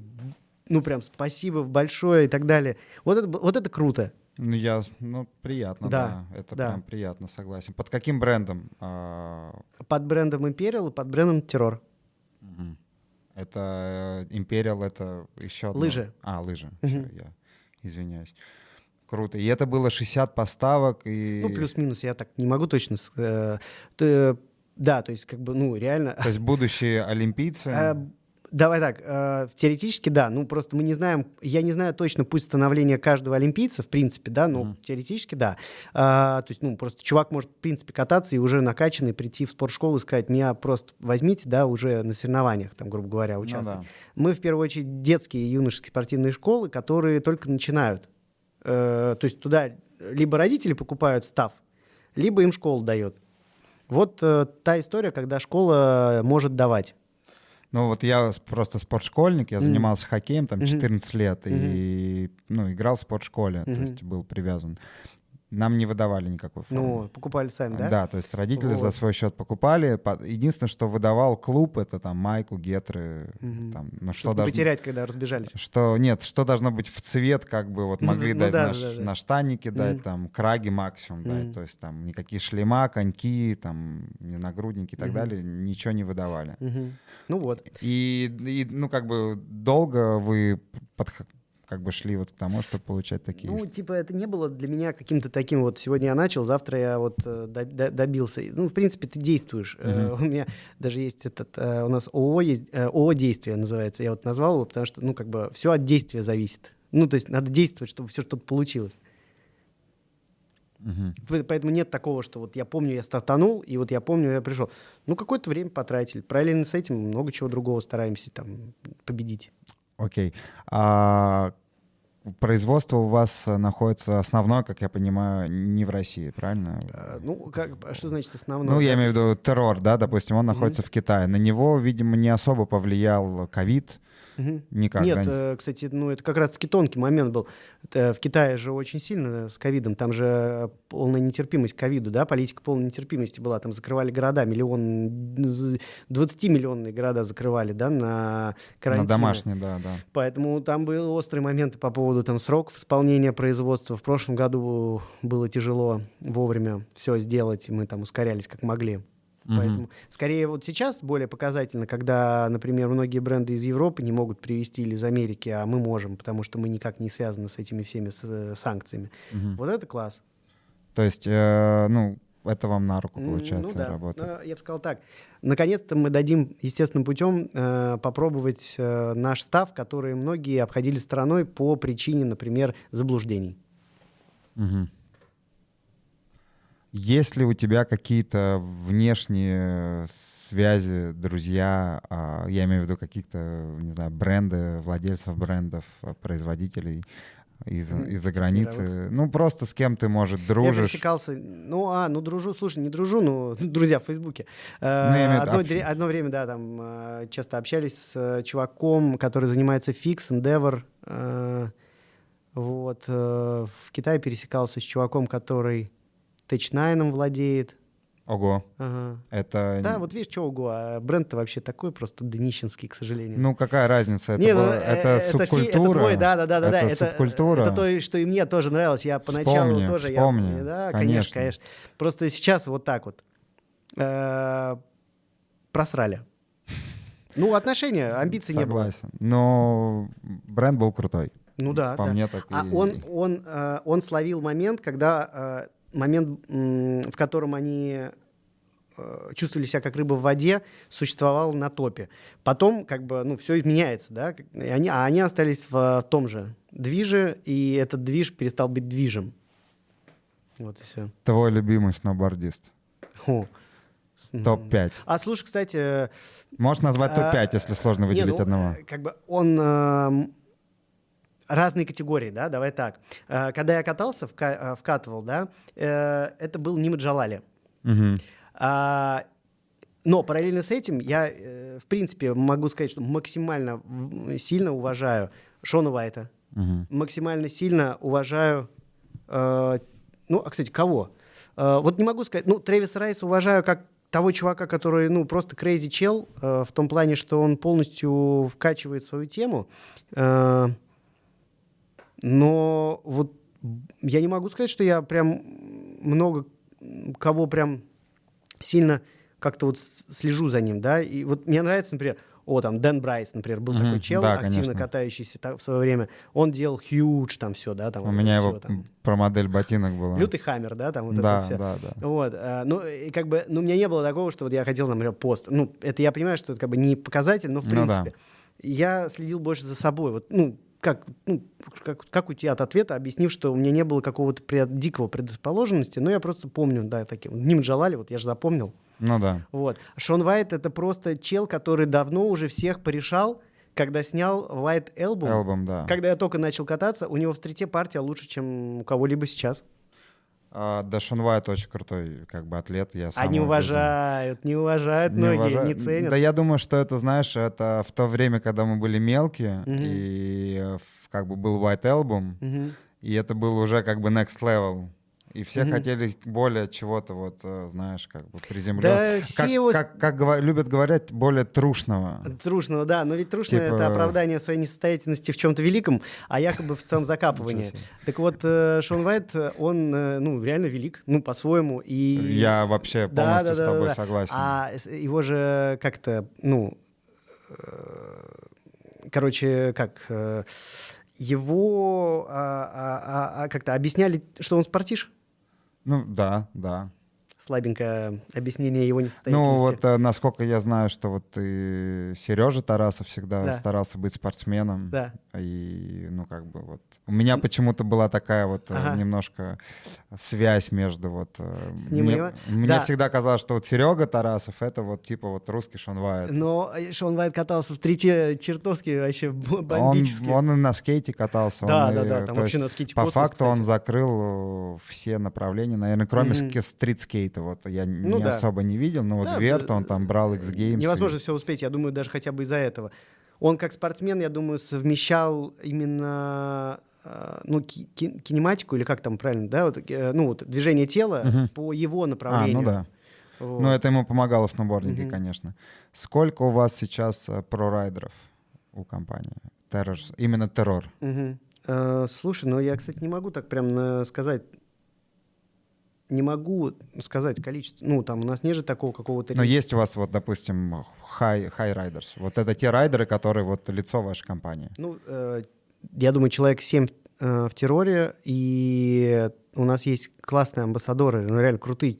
Speaker 2: ну прям спасибо большое и так далее. Вот это, вот это круто.
Speaker 1: Ну, я, ну, приятно, да. да. Это да. прям приятно, согласен. Под каким брендом? А?
Speaker 2: Под брендом Imperial и под брендом Террор.
Speaker 1: Угу. Это э, Imperial, это еще одно...
Speaker 2: Лыжи.
Speaker 1: А, лыжи. Угу. Я извиняюсь. Круто. И это было 60 поставок и...
Speaker 2: Ну, плюс-минус, я так не могу точно... Э, ты, да, то есть как бы, ну, реально...
Speaker 1: То есть будущие олимпийцы...
Speaker 2: Э, Давай так, э, теоретически да, ну просто мы не знаем, я не знаю точно путь становления каждого олимпийца, в принципе, да, но mm. теоретически да. А, то есть, ну просто чувак может, в принципе, кататься и уже накачанный прийти в спортшколу и сказать, меня просто возьмите, да, уже на соревнованиях, там, грубо говоря, ну участвовать. Ну, да. Мы, в первую очередь, детские и юношеские спортивные школы, которые только начинают. Э, то есть туда либо родители покупают став, либо им школа дает. Вот э, та история, когда школа может давать.
Speaker 1: Ну вот я просто спортшкольник, я занимался хоккеем там 14 mm-hmm. лет и mm-hmm. ну, играл в спортшколе, mm-hmm. то есть был привязан. Нам не выдавали никакой формы.
Speaker 2: Ну, покупали сами, да?
Speaker 1: Да, то есть родители вот. за свой счет покупали. Единственное, что выдавал клуб, это там майку, гетры. Угу. Там, ну,
Speaker 2: что должно... потерять, когда разбежались.
Speaker 1: Что, нет, что должно быть в цвет, как бы вот могли ну, дать да, наш, да, да. на штанники, дать угу. там краги максимум угу. дать. То есть там никакие шлема, коньки, там нагрудники и так угу. далее, ничего не выдавали.
Speaker 2: Угу. Ну вот.
Speaker 1: И, и, ну как бы долго вы под как бы шли вот к тому, чтобы получать такие...
Speaker 2: Ну, типа, это не было для меня каким-то таким вот, сегодня я начал, завтра я вот э, добился. Ну, в принципе, ты действуешь. Uh-huh. У меня даже есть этот, э, у нас ООО есть, ООО «Действие» называется, я вот назвал его, потому что, ну, как бы, все от действия зависит. Ну, то есть надо действовать, чтобы все что-то получилось.
Speaker 1: Угу.
Speaker 2: Поэтому нет такого, что вот я помню, я стартанул, и вот я помню, я пришел. Ну, какое-то время потратили. Параллельно с этим много чего другого стараемся там победить.
Speaker 1: Окей. А производство у вас находится основное, как я понимаю, не в России, правильно?
Speaker 2: А, ну, как, а что значит основное?
Speaker 1: Ну, я имею в виду террор, да, допустим, он находится mm-hmm. в Китае. На него, видимо, не особо повлиял ковид.
Speaker 2: Угу. Никак. Нет, э, кстати, ну это как раз таки тонкий момент был. Это в Китае же очень сильно с ковидом, там же полная нетерпимость к ковиду, да, политика полной нетерпимости была, там закрывали города, миллион, 20-миллионные города закрывали, да, на карантин.
Speaker 1: На домашние, да, да.
Speaker 2: Поэтому там были острые моменты по поводу там сроков исполнения производства. В прошлом году было тяжело вовремя все сделать, и мы там ускорялись как могли. Угу. Поэтому скорее вот сейчас более показательно, когда, например, многие бренды из Европы не могут привезти или из Америки, а мы можем, потому что мы никак не связаны с этими всеми с, э, санкциями. Угу. Вот это класс.
Speaker 1: То есть, э, ну, это вам на руку, получается, ну, да. работает.
Speaker 2: Ну, я бы сказал так. Наконец-то мы дадим естественным путем э, попробовать э, наш став, который многие обходили стороной по причине, например, заблуждений.
Speaker 1: Угу. Есть ли у тебя какие-то внешние связи, друзья, а, я имею в виду каких-то, не знаю, бренды, владельцев брендов, производителей из, из-за границы? Ну, просто с кем ты, может, дружишь? Я
Speaker 2: пересекался, ну, а, ну, дружу, слушай, не дружу, но друзья в Фейсбуке. Э, ну, я одно, общ... одно время, да, там э, часто общались с э, чуваком, который занимается Fix, Endeavor, вот, в Китае пересекался с чуваком, который Tech9 владеет.
Speaker 1: Ого.
Speaker 2: Ага.
Speaker 1: Это...
Speaker 2: Да, вот видишь, что ого, а бренд-то вообще такой просто днищенский, к сожалению.
Speaker 1: Ну, какая разница? Это, Не, ну, это, это субкультура. Это твой,
Speaker 2: да, да, да,
Speaker 1: это
Speaker 2: да.
Speaker 1: Это субкультура.
Speaker 2: Это то, что и мне тоже нравилось. Я поначалу
Speaker 1: вспомни,
Speaker 2: тоже...
Speaker 1: Вспомни,
Speaker 2: я, да, конечно. конечно. Просто сейчас вот так вот. Э, просрали. Ну, отношения, амбиций
Speaker 1: не было. Согласен. Но бренд был крутой.
Speaker 2: Ну да.
Speaker 1: По
Speaker 2: да.
Speaker 1: мне так
Speaker 2: а
Speaker 1: и...
Speaker 2: он, он, э, он словил момент, когда момент, в котором они э, чувствовали себя как рыба в воде, существовал на топе. Потом, как бы, ну, все меняется, да, и они, а они остались в том же движе, и этот движ перестал быть движем. Вот и все.
Speaker 1: Твой любимый сноубордист? Топ-5.
Speaker 2: А слушай, кстати...
Speaker 1: Можешь назвать топ-5, а, если сложно выделить не, ну, одного.
Speaker 2: Как бы он эм, разные категории, да, давай так. Э, когда я катался, э, вкатывал, да, э, это был Нима Джалали.
Speaker 1: Угу.
Speaker 2: Но параллельно с этим я, в принципе, могу сказать, что максимально сильно уважаю Шона Уайта.
Speaker 1: Угу.
Speaker 2: Максимально сильно уважаю... Ну, а, кстати, кого? Вот не могу сказать... Ну, Трэвис Райс уважаю как того чувака, который, ну, просто crazy чел, в том плане, что он полностью вкачивает свою тему. Но вот я не могу сказать, что я прям много кого прям сильно как-то вот слежу за ним, да, и вот мне нравится, например, о, там, Дэн Брайс, например, был mm-hmm, такой чел, да, активно конечно. катающийся так, в свое время. Он делал huge, там все, да, там.
Speaker 1: У меня все, его там. про модель ботинок была.
Speaker 2: Лютый хаммер, да, там вот
Speaker 1: да,
Speaker 2: это все.
Speaker 1: Да, да,
Speaker 2: Вот, а, ну, и как бы, ну, у меня не было такого, что вот я хотел, например, пост. Ну, это я понимаю, что это как бы не показатель, но в принципе. Ну, да. я следил больше за собой. Вот, ну, как, ну, как, как уйти от ответа, объяснив, что у меня не было какого-то пред, дикого предрасположенности, но я просто помню, да, таким. Ним Джалали, вот я же запомнил.
Speaker 1: Ну да.
Speaker 2: Вот. Шон Вайт — это просто чел, который давно уже всех порешал, когда снял White Album.
Speaker 1: Album, да.
Speaker 2: Когда я только начал кататься, у него в стрите партия лучше, чем у кого-либо сейчас.
Speaker 1: А, да, Шон Вайт очень крутой, как бы атлет. Я сам
Speaker 2: Они уважают, не уважают
Speaker 1: не
Speaker 2: многие,
Speaker 1: уважаю.
Speaker 2: не ценят.
Speaker 1: Да я думаю, что это, знаешь, это в то время, когда мы были мелкие,
Speaker 2: Мгм.
Speaker 1: и э, как бы был White Album,
Speaker 2: Мгм.
Speaker 1: и это был уже как бы next level. И все
Speaker 2: Мгм.
Speaker 1: хотели более чего-то, вот, э, знаешь, как бы приземленного.
Speaker 2: Да,
Speaker 1: как,
Speaker 2: его...
Speaker 1: как, как гова- любят говорить, более трушного.
Speaker 2: Трушного, да, но ведь трушное
Speaker 1: Типа-
Speaker 2: это оправдание своей несостоятельности в чем-то великом, а якобы в целом закапывании. Так вот, э, Шон Вайт, э, он, ну, реально велик, ну, по-своему, и...
Speaker 1: Я вообще
Speaker 2: Да,
Speaker 1: полностью
Speaker 2: да,
Speaker 1: с
Speaker 2: да,
Speaker 1: тобой
Speaker 2: да.
Speaker 1: согласен.
Speaker 2: А с- его же как-то, ну, короче, как его а, а, а, а, как-то объясняли, что он спортиш.
Speaker 1: Ну, да, да.
Speaker 2: Слабенькое объяснение его
Speaker 1: Ну,
Speaker 2: несостоятельности.
Speaker 1: вот э, насколько я знаю, что вот и Сережа Тарасов всегда
Speaker 2: Да.
Speaker 1: старался быть спортсменом.
Speaker 2: Да.
Speaker 1: И, ну, как бы вот... У меня почему-то была такая вот э,
Speaker 2: Ага.
Speaker 1: немножко связь между вот... э,
Speaker 2: С ним
Speaker 1: мне
Speaker 2: его?
Speaker 1: мне
Speaker 2: Да.
Speaker 1: всегда казалось, что вот Серега Тарасов — это вот типа вот русский Шон Вайт.
Speaker 2: Но э, Шон Вайт катался в трите чертовски вообще б-
Speaker 1: Он,
Speaker 2: бомбически.
Speaker 1: он и на скейте катался.
Speaker 2: Да,
Speaker 1: он
Speaker 2: да,
Speaker 1: и,
Speaker 2: да, там вообще на скейте
Speaker 1: По факту он
Speaker 2: кстати.
Speaker 1: закрыл э, все направления, наверное, кроме ски- стрит-скейта. Вот я
Speaker 2: Ну
Speaker 1: не
Speaker 2: да.
Speaker 1: особо не видел, но вот
Speaker 2: Да,
Speaker 1: Верт, он там брал X-Games.
Speaker 2: Невозможно
Speaker 1: и-
Speaker 2: все успеть, я думаю, даже хотя бы из-за этого. Он как спортсмен, я думаю, совмещал именно э, ну, ки- ки- кинематику, или как там правильно, да, вот, э, ну, вот, движение тела
Speaker 1: Мгм.
Speaker 2: по его
Speaker 1: А,
Speaker 2: направлению.
Speaker 1: ну да.
Speaker 2: Вот.
Speaker 1: Ну, это ему помогало в сноубординге,
Speaker 2: Мгм.
Speaker 1: конечно. Сколько у вас сейчас э, прорайдеров у компании? Террор, именно террор.
Speaker 2: Э, слушай, ну я, кстати, не могу так прям сказать, не могу сказать количество. Ну, там у нас нет же такого какого-то...
Speaker 1: Но есть у вас, вот, допустим, high, high riders. Вот это те райдеры, которые вот лицо вашей компании.
Speaker 2: Ну, э, я думаю, человек 7 в терроре, и у нас есть классные амбассадоры, ну, реально крутые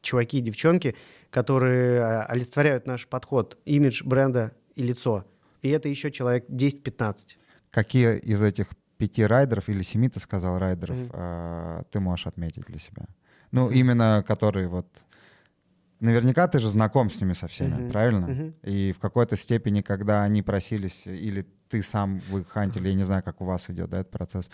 Speaker 2: чуваки и девчонки, которые э, олицетворяют наш подход, имидж бренда и лицо. И это еще человек 10-15.
Speaker 1: Какие из этих пяти райдеров или семи, ты сказал, райдеров,
Speaker 2: Мгм.
Speaker 1: э, ты можешь отметить для себя? Ну, именно которые вот... Наверняка ты же знаком с ними со всеми, правильно? И в какой-то степени, когда они просились, или ты сам вы хантили, я не знаю, как у вас идет да, этот процесс,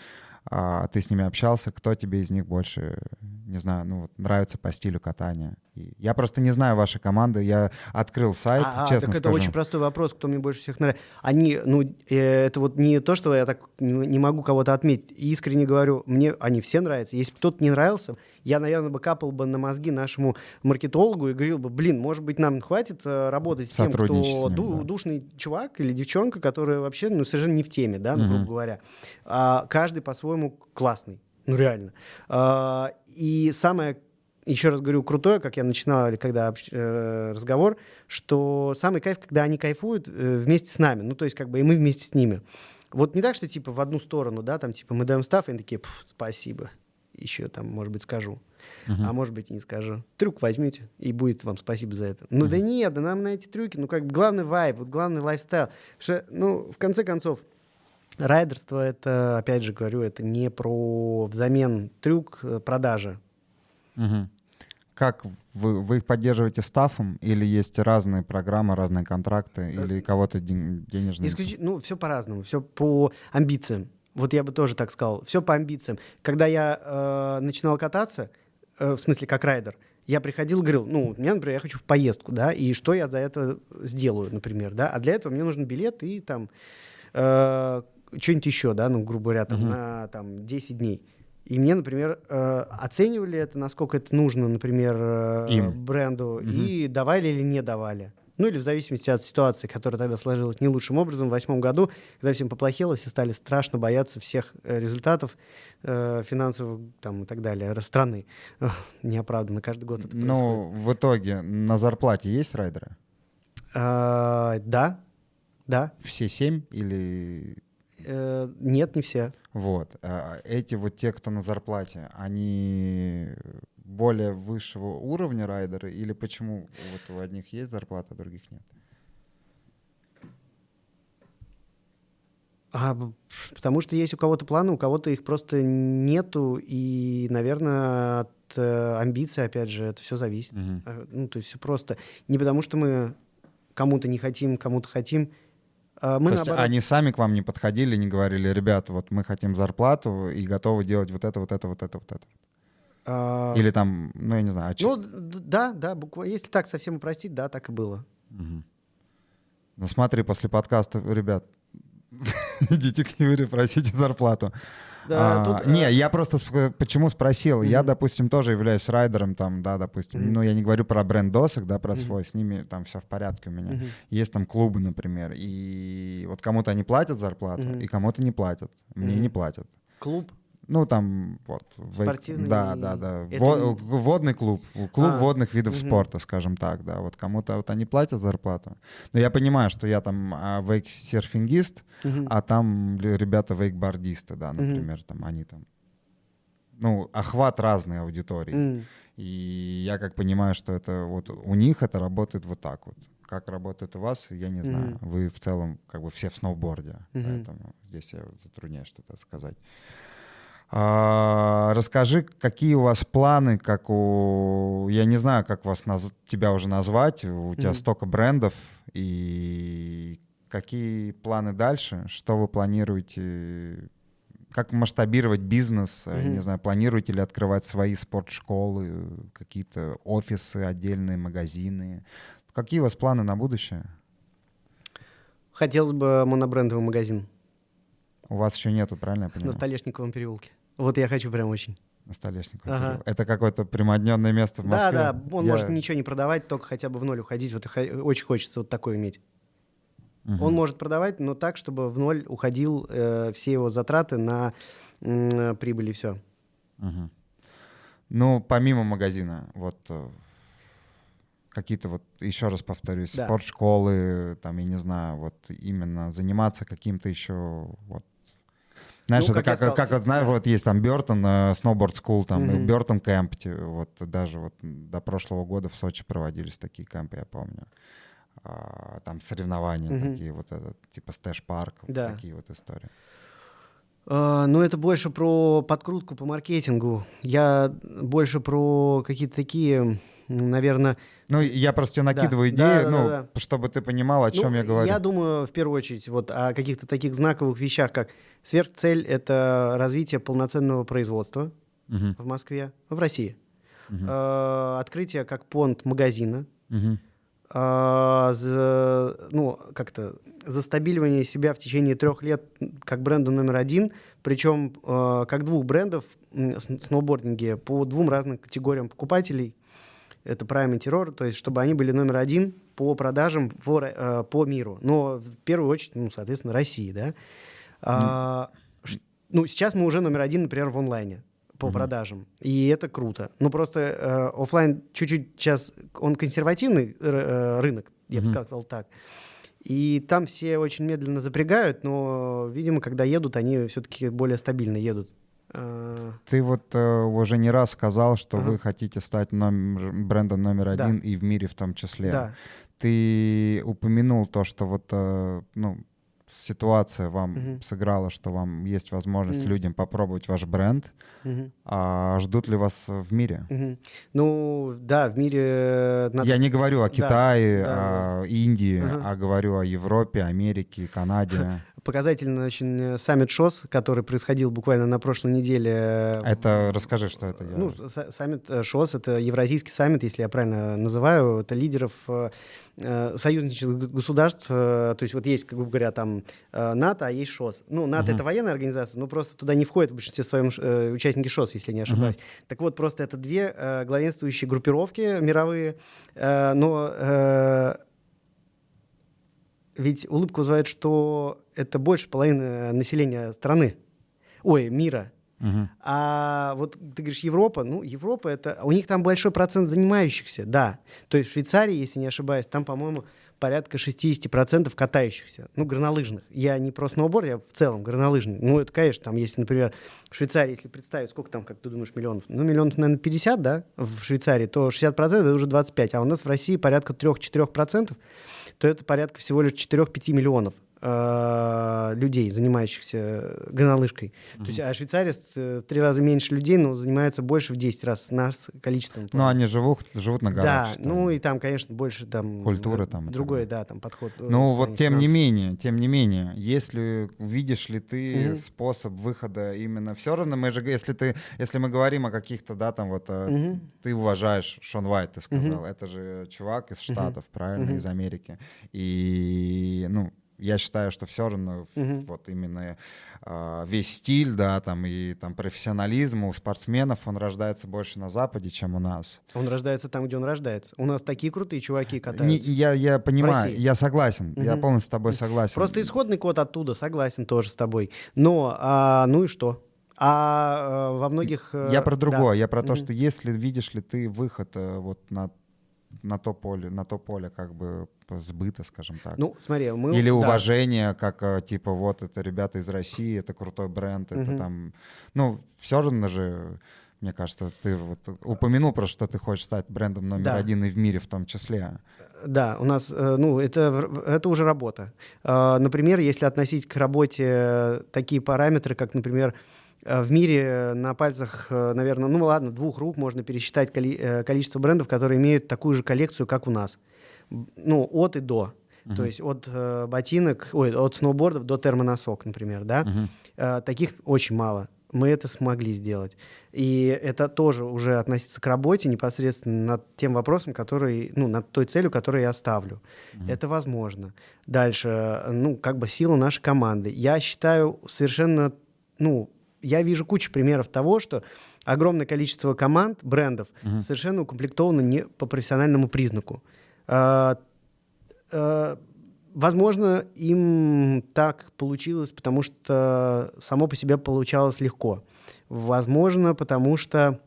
Speaker 1: а, ты с ними общался, кто тебе из них больше, не знаю, ну вот, нравится по стилю катания? И я просто не знаю вашей команды, я открыл сайт,
Speaker 2: А, а,
Speaker 1: честно
Speaker 2: так это
Speaker 1: скажу.
Speaker 2: очень простой вопрос, кто мне больше всех нравится. Они, ну, э, это вот не то, что я так не, не могу кого-то отметить. Искренне говорю, мне они все нравятся. Если бы кто-то не нравился, я, наверное, бы капал бы на мозги нашему маркетологу и говорил бы, блин, может быть, нам хватит э, работать с тем, кто
Speaker 1: с ним,
Speaker 2: ду-
Speaker 1: да.
Speaker 2: душный чувак или девчонка, которая вообще, ну, совершенно не в теме, да, ну, грубо говоря. А, каждый по-своему классный. Ну, реально. А, и самое еще раз говорю, крутое, как я начинал, или когда э, разговор, что самый кайф, когда они кайфуют э, вместе с нами, ну, то есть, как бы и мы вместе с ними. Вот не так, что, типа, в одну сторону, да, там, типа, мы даем став, и они такие, «Пф, спасибо, еще там, может быть, скажу.
Speaker 1: Мгм.
Speaker 2: А может быть, и не скажу. Трюк возьмите, и будет вам спасибо за это. Ну, да нет, да нам на эти трюки, ну, как бы, главный вайб, вот главный лайфстайл. Потому что, ну, в конце концов, райдерство, это, опять же говорю, это не про взамен трюк, э, продажа.
Speaker 1: Мгм. Как вы, вы их поддерживаете стафом или есть разные программы, разные контракты или кого-то ден- денежные?
Speaker 2: Исключи- Ну, все по-разному, все по амбициям. Вот я бы тоже так сказал. Все по амбициям. Когда я э, начинал кататься, э, в смысле как райдер, я приходил и говорил, ну, мне, например, я хочу в поездку, да, и что я за это сделаю, например, да, а для этого мне нужен билет и там э, что-нибудь еще, да, ну, грубо говоря, там, на там, 10 дней. И мне, например, э, оценивали это, насколько это нужно, например, э,
Speaker 1: Им.
Speaker 2: бренду, и давали или не давали. Ну или в зависимости от ситуации, которая тогда сложилась не лучшим образом. В восьмом году, когда всем поплохело, все стали страшно бояться всех э, результатов э, финансовых там, и так далее, ра- страны. Неоправданно, каждый год это происходит.
Speaker 1: Ну, в итоге на зарплате есть райдеры?
Speaker 2: А, да, да.
Speaker 1: Все семь или...
Speaker 2: Э, нет, не все.
Speaker 1: Вот. А Эти вот те, кто на зарплате, они более высшего уровня райдеры или почему вот у одних есть зарплата, а других нет?
Speaker 2: А, потому что есть у кого-то планы, у кого-то их просто нету, и, наверное, от э, амбиций, опять же, это все зависит.
Speaker 1: Мгм.
Speaker 2: Ну, то есть все просто. Не потому что мы кому-то не хотим, кому-то хотим. А мы
Speaker 1: То есть
Speaker 2: наоборот-
Speaker 1: они сами к вам не подходили, не говорили, ребята, вот мы хотим зарплату и готовы делать вот это, вот это, вот это, вот это.
Speaker 2: А,
Speaker 1: Или там, ну я не знаю, а чё-
Speaker 2: Ну, да, да, буквально. Если так совсем упростить, да, так и было.
Speaker 1: Мгм. Ну смотри, после подкаста, ребят, идите к Юре, просите зарплату.
Speaker 2: Да,
Speaker 1: А,
Speaker 2: тут,
Speaker 1: не,
Speaker 2: э,
Speaker 1: я просто сп- почему спросил. Я,
Speaker 2: Мгм.
Speaker 1: допустим, тоже являюсь райдером, там, да, допустим.
Speaker 2: Мгм.
Speaker 1: Ну, я не говорю про бренд досок, да, про
Speaker 2: Мгм.
Speaker 1: свой, с ними там все в порядке у меня.
Speaker 2: Мгм.
Speaker 1: Есть там клубы, например, и вот кому-то они платят зарплату,
Speaker 2: Мгм.
Speaker 1: и кому-то не платят. Мне
Speaker 2: Мгм.
Speaker 1: не платят.
Speaker 2: Клуб.
Speaker 1: Ну, там, вот.
Speaker 2: Спортивный
Speaker 1: Да, да, да.
Speaker 2: это
Speaker 1: Во- Водный клуб. Клуб
Speaker 2: А,
Speaker 1: водных видов
Speaker 2: мгм.
Speaker 1: спорта, скажем так, да. Вот кому-то вот они платят зарплату. Но я понимаю, что я там а, вейк-серфингист,
Speaker 2: Мгм.
Speaker 1: а там ребята вейкбордисты, да, например, там они там. Ну, охват разной аудитории.
Speaker 2: М.
Speaker 1: И я как понимаю, что это вот у них это работает вот так вот. Как работает у вас, я не знаю.
Speaker 2: Мгм.
Speaker 1: Вы в целом как бы все в сноуборде,
Speaker 2: Мгм.
Speaker 1: поэтому здесь я затрудняюсь что-то сказать. А, расскажи, какие у вас планы, как у... Я не знаю, как вас наз- тебя уже назвать. У тебя
Speaker 2: Мгм.
Speaker 1: столько брендов. И какие планы дальше? Что вы планируете? Как масштабировать бизнес?
Speaker 2: Мгм.
Speaker 1: Не знаю, планируете ли открывать свои спортшколы, какие-то офисы, отдельные магазины? Какие у вас планы на будущее?
Speaker 2: Хотелось бы монобрендовый магазин
Speaker 1: У вас еще нету, правильно я
Speaker 2: на
Speaker 1: понимаю?
Speaker 2: Столешниковом переулке. Вот я хочу прям очень.
Speaker 1: На Столешниковом
Speaker 2: Ага.
Speaker 1: Это какое-то прямодненное место в
Speaker 2: Да,
Speaker 1: Москве?
Speaker 2: да, он
Speaker 1: Я-
Speaker 2: может ничего не продавать, только хотя бы в ноль уходить. Вот очень хочется вот такое иметь.
Speaker 1: Мгм.
Speaker 2: Он может продавать, но так, чтобы в ноль уходил э, все его затраты на м, прибыль и все.
Speaker 1: Мгм. Ну, помимо магазина, вот э, какие-то вот, еще раз повторюсь,
Speaker 2: Да.
Speaker 1: спортшколы, там, я не знаю, вот именно заниматься каким-то еще вот знаешь,
Speaker 2: Ну,
Speaker 1: это
Speaker 2: как
Speaker 1: как, как, вот, знаешь,
Speaker 2: да.
Speaker 1: вот есть там Бертон, Snowboard School, там,
Speaker 2: Мгм.
Speaker 1: Burton Camp, вот даже вот до прошлого года в Сочи проводились такие кемпы, я помню. А, там соревнования
Speaker 2: Мгм.
Speaker 1: такие, вот это, типа Stash парк, вот
Speaker 2: Да.
Speaker 1: такие вот истории.
Speaker 2: Э, ну, это больше про подкрутку по маркетингу. Я больше про какие-то такие, наверное...
Speaker 1: Ну, я просто тебе
Speaker 2: Да.
Speaker 1: накидываю
Speaker 2: Да,
Speaker 1: идеи,
Speaker 2: да,
Speaker 1: ну,
Speaker 2: да,
Speaker 1: чтобы ты понимал, о чем
Speaker 2: Ну,
Speaker 1: я говорю.
Speaker 2: Я думаю, в первую очередь, вот о каких-то таких знаковых вещах, как сверхцель — это развитие полноценного производства
Speaker 1: Мгм,
Speaker 2: в Москве, в России.
Speaker 1: мгм,
Speaker 2: Э, Открытие как понт магазина.
Speaker 1: мгм.
Speaker 2: А, за, ну, как-то застабиливание себя в течение трех лет как бренда номер один, причем э, как двух брендов сноубординге по двум разным категориям покупателей. Это Prime и Terror, то есть чтобы они были номер один по продажам Ро- э, по миру. Но в первую очередь, ну, соответственно, России, да. А, ш- ну, сейчас мы уже номер один, например, в онлайне по
Speaker 1: Мгм.
Speaker 2: продажам. И это круто. Ну, просто э, оффлайн чуть-чуть сейчас, он консервативный э, рынок, я бы
Speaker 1: Мгм.
Speaker 2: сказал так. И там все очень медленно запрягают, но, видимо, когда едут, они все-таки более стабильно едут. Э,
Speaker 1: Ты вот э, уже не раз сказал, что
Speaker 2: Ага.
Speaker 1: вы хотите стать номер- брендом номер
Speaker 2: Да.
Speaker 1: один и в мире в том числе.
Speaker 2: Да.
Speaker 1: Ты упомянул то, что вот э, ну, ситуация вам
Speaker 2: Мгм.
Speaker 1: сыграла, что вам есть возможность
Speaker 2: Мгм.
Speaker 1: людям попробовать ваш бренд.
Speaker 2: Мгм.
Speaker 1: А ждут ли вас в мире?
Speaker 2: Мгм. Ну, да, в мире... надо-
Speaker 1: Я не говорю о Китае,
Speaker 2: да,
Speaker 1: о Индии,
Speaker 2: Ага.
Speaker 1: а говорю о Европе, Америке, Канаде.
Speaker 2: Показательный очень э, саммит ШОС, который происходил буквально на прошлой неделе.
Speaker 1: Это расскажи, что это. я-
Speaker 2: Ну, саммит э, ШОС — это Евразийский саммит, если я правильно называю. Это лидеров э, союзничных г- государств. э, То есть вот есть, грубо говоря, там э, НАТО, а есть ШОС. Ну, НАТО —
Speaker 1: Мгм.
Speaker 2: это военная организация, но просто туда не входят в большинстве своем э, участники ШОС, если не ошибаюсь. Так вот, просто это две э, главенствующие группировки мировые, э, но... э, ведь улыбка вызывает, что это больше половины населения страны. Ой, мира.
Speaker 1: Мгм.
Speaker 2: А вот ты говоришь Европа, ну Европа это, у них там большой процент занимающихся, да. То есть в Швейцарии, если не ошибаюсь, там, по-моему, порядка 60% катающихся, ну горнолыжных. Я не про сноуборд, я в целом горнолыжный. Ну это, конечно, там если, например, в Швейцарии, если представить, сколько там, как ты думаешь, миллионов? Ну миллионов, наверное, 50, да, в Швейцарии, то 60% это уже 25, а у нас в России порядка 3-4%, то это порядка всего лишь 4-5 миллионов э, людей, занимающихся гонолыжкой. Mm-hmm. То есть, а Швейцария в три раза меньше людей, но занимаются больше в 10 раз нас количеством.
Speaker 1: Ну, они живут, живут на горах.
Speaker 2: Да, ну и там, конечно, больше там...
Speaker 1: Культуры там.
Speaker 2: Другой, да, там подход.
Speaker 1: Э, ну, вот тем не менее, тем не менее, если видишь ли ты mm-hmm. способ выхода именно... Все равно мы же, если ты, если мы говорим о каких-то, да, там вот, mm-hmm. ты уважаешь Шон Уайт, ты сказал, mm-hmm. это же чувак из Штатов, mm-hmm. правильно, mm-hmm. из Америки. И, ну, я считаю, что все равно угу. вот именно э, весь стиль, да, там и там профессионализм у спортсменов, он рождается больше на Западе, чем у нас.
Speaker 2: Он рождается там, где он рождается. У нас такие крутые чуваки катаются. Не,
Speaker 1: я, я понимаю, я согласен, угу. я полностью с тобой согласен.
Speaker 2: Просто исходный код оттуда, согласен тоже с тобой. Но, а, ну и что? А э, во многих...
Speaker 1: Э, я про другое, да. я про то, что если видишь ли ты выход э, вот на на то поле, на то поле как бы сбыта, скажем так.
Speaker 2: Ну, смотри, мы...
Speaker 1: Или да. уважение, как э, типа вот это ребята из России, это крутой бренд, это угу. там... Ну, все равно же, мне кажется, ты вот упомянул просто, что ты хочешь стать брендом номер да. один и в мире в том числе.
Speaker 2: Да, у нас, э, ну, это, это уже работа. Э, например, если относить к работе такие параметры, как, например, в мире на пальцах, э, наверное, ну ладно, двух рук можно пересчитать э, количество брендов, которые имеют такую же коллекцию, как у нас. Ну, от и до. Uh-huh. То есть от э, ботинок, ой, от сноубордов до термоносок, например, да. Uh-huh. Э, таких очень мало. Мы это смогли сделать. И это тоже уже относится к работе непосредственно над тем вопросом, который, ну, над той целью, которую я ставлю. Uh-huh. Это возможно. Дальше, ну, как бы сила нашей команды. Я считаю совершенно, ну, я вижу кучу примеров того, что огромное количество команд, брендов uh-huh. совершенно укомплектовано не по профессиональному признаку. А, а, возможно, им так получилось, потому что само по себе получалось легко. Возможно, потому что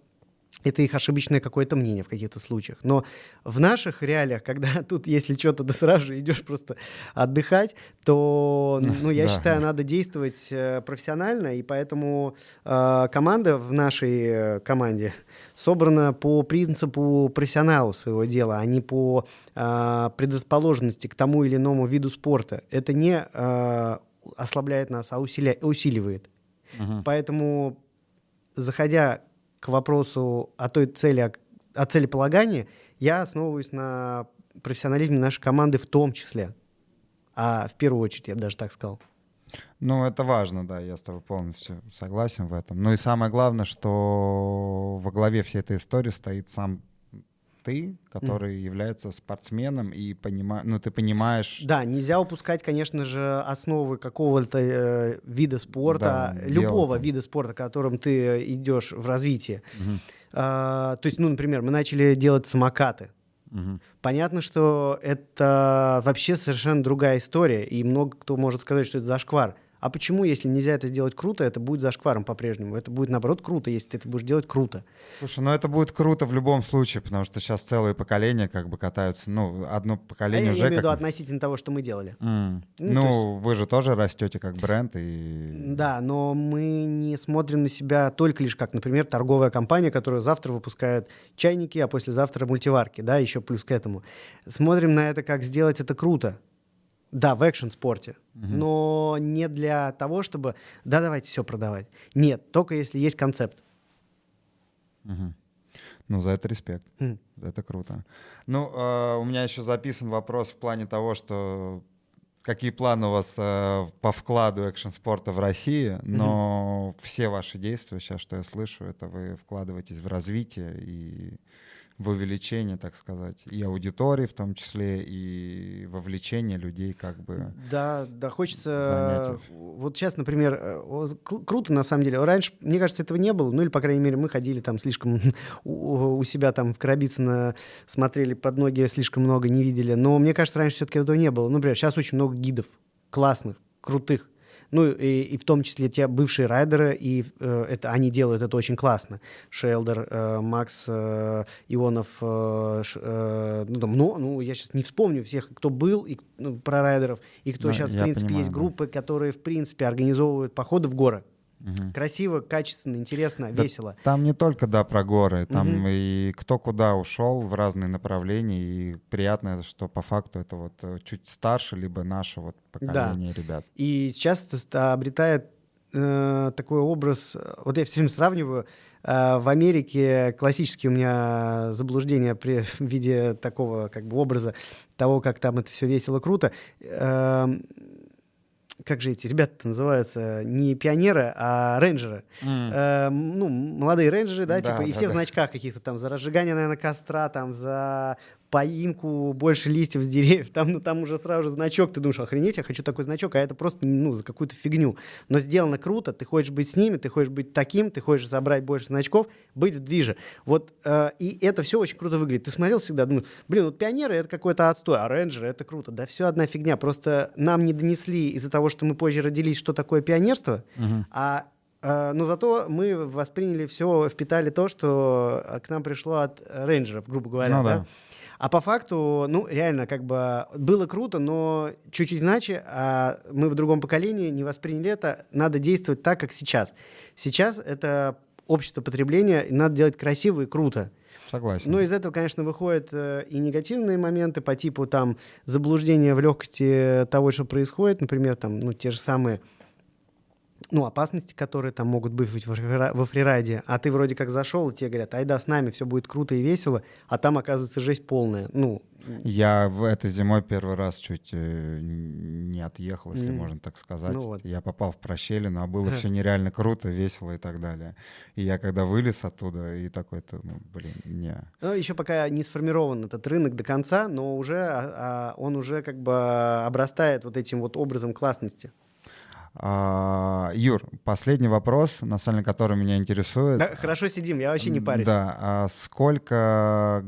Speaker 2: это их ошибочное какое-то мнение в каких-то случаях. Но в наших реалиях, когда тут, если что-то, да сразу же идешь просто отдыхать, то, ну, я да. считаю, надо действовать э, профессионально, и поэтому э, команда в нашей э, команде собрана по принципу профессионала своего дела, а не по э, предрасположенности к тому или иному виду спорта. Это не э, ослабляет нас, а усиля... усиливает. Угу. Поэтому, заходя к вопросу о той цели, о целеполагании, я основываюсь на профессионализме нашей команды в том числе. А в первую очередь, я бы даже так сказал.
Speaker 1: Ну, это важно, да, я с тобой полностью согласен в этом. Ну и самое главное, что во главе всей этой истории стоит сам ты, который mm. является спортсменом и понима... ну, ты понимаешь...
Speaker 2: Да, нельзя упускать, конечно же, основы какого-то э, вида спорта, да, любого вида спорта, которым ты идешь в развитии. Mm-hmm. А, то есть, ну, например, мы начали делать самокаты. Угу. Понятно, что это вообще совершенно другая история, и много кто может сказать, что это зашквар. А почему, если нельзя это сделать круто, это будет зашкваром по-прежнему? Это будет, наоборот, круто, если ты это будешь делать круто.
Speaker 1: Слушай, ну это будет круто в любом случае, потому что сейчас целые поколения как бы катаются. Ну, одно поколение а уже... Я
Speaker 2: имею
Speaker 1: в виду
Speaker 2: относительно того, что мы делали.
Speaker 1: Mm. Ну, ну есть... вы же тоже растете как бренд и...
Speaker 2: Да, но мы не смотрим на себя только лишь как, например, торговая компания, которая завтра выпускает чайники, а послезавтра мультиварки, да, еще плюс к этому. Смотрим на это, как сделать это круто. Да, в экшн-спорте. Угу. Но не для того, чтобы, да, давайте все продавать. Нет, только если есть концепт.
Speaker 1: Угу. Ну, за это респект. Mm. Это круто. Ну, э, у меня еще записан вопрос в плане того, что какие планы у вас э, по вкладу экшн-спорта в России, но mm-hmm. все ваши действия, сейчас, что я слышу, это вы вкладываетесь в развитие и в увеличение, так сказать, и аудитории в том числе, и вовлечение людей как бы.
Speaker 2: Да, да, хочется... Вот сейчас, например, э, круто на самом деле. Раньше, мне кажется, этого не было, ну или, по крайней мере, мы ходили там слишком у, у себя там в Коробицыно, смотрели под ноги, слишком много не видели. Но мне кажется, раньше все-таки этого не было. Ну, например, сейчас очень много гидов классных, крутых, ну и, и в том числе те бывшие райдеры, и э, это, они делают это очень классно. Шелдер, э, Макс э, Ионов, э, э, ну, там, ну, ну, я сейчас не вспомню всех, кто был и, ну, про райдеров, и кто да, сейчас, в принципе, понимаю, есть группы, да. которые, в принципе, организовывают походы в горы. Угу. Красиво, качественно, интересно, да, весело.
Speaker 1: Там не только, да, про горы, там угу. и кто куда ушел в разные направления, и приятно, что по факту это вот э, чуть старше, либо наше вот поколение да. ребят.
Speaker 2: И часто обретает э, такой образ, вот я все время сравниваю, э, в Америке классические у меня заблуждения при в виде такого как бы образа того, как там это все весело, круто. Э, как же эти ребята называются, не пионеры, а рейнджеры. Mm. Э, ну, молодые рейнджеры, да, да типа, да, и все да. в значках каких-то там за разжигание, наверное, костра, там за поимку больше листьев с деревьев, там, ну, там уже сразу же значок, ты думаешь, охренеть, я хочу такой значок, а это просто, ну, за какую-то фигню. Но сделано круто, ты хочешь быть с ними, ты хочешь быть таким, ты хочешь забрать больше значков, быть в движе. Вот, э, и это все очень круто выглядит. Ты смотрел всегда, думаю, блин, вот пионеры — это какой-то отстой, а рейнджеры — это круто. Да все одна фигня, просто нам не донесли из-за того, что мы позже родились, что такое пионерство, угу. а э, но зато мы восприняли все, впитали то, что к нам пришло от рейнджеров, грубо говоря. Ну, да. Да? А по факту, ну, реально, как бы было круто, но чуть-чуть иначе, а мы в другом поколении не восприняли это. Надо действовать так, как сейчас. Сейчас это общество потребления, и надо делать красиво и круто.
Speaker 1: Согласен.
Speaker 2: Но из этого, конечно, выходят э, и негативные моменты по типу там заблуждения в легкости того, что происходит. Например, там, ну, те же самые ну, опасности, которые там могут быть во фрирайде, а ты вроде как зашел, и тебе говорят, ай да, с нами все будет круто и весело, а там оказывается жесть полная. Ну,
Speaker 1: я в этой зимой первый раз чуть э, не отъехал, если mm. можно так сказать. Ну, вот. Я попал в прощелину, а было все нереально круто, весело и так далее. И я когда вылез оттуда, и такой-то, ну, блин, не.
Speaker 2: Ну, еще пока не сформирован этот рынок до конца, но уже а, а он уже как бы обрастает вот этим вот образом классности.
Speaker 1: А, Юр, последний вопрос, на самом деле, который меня интересует.
Speaker 2: Да, хорошо сидим, я вообще не парюсь.
Speaker 1: Да, а сколько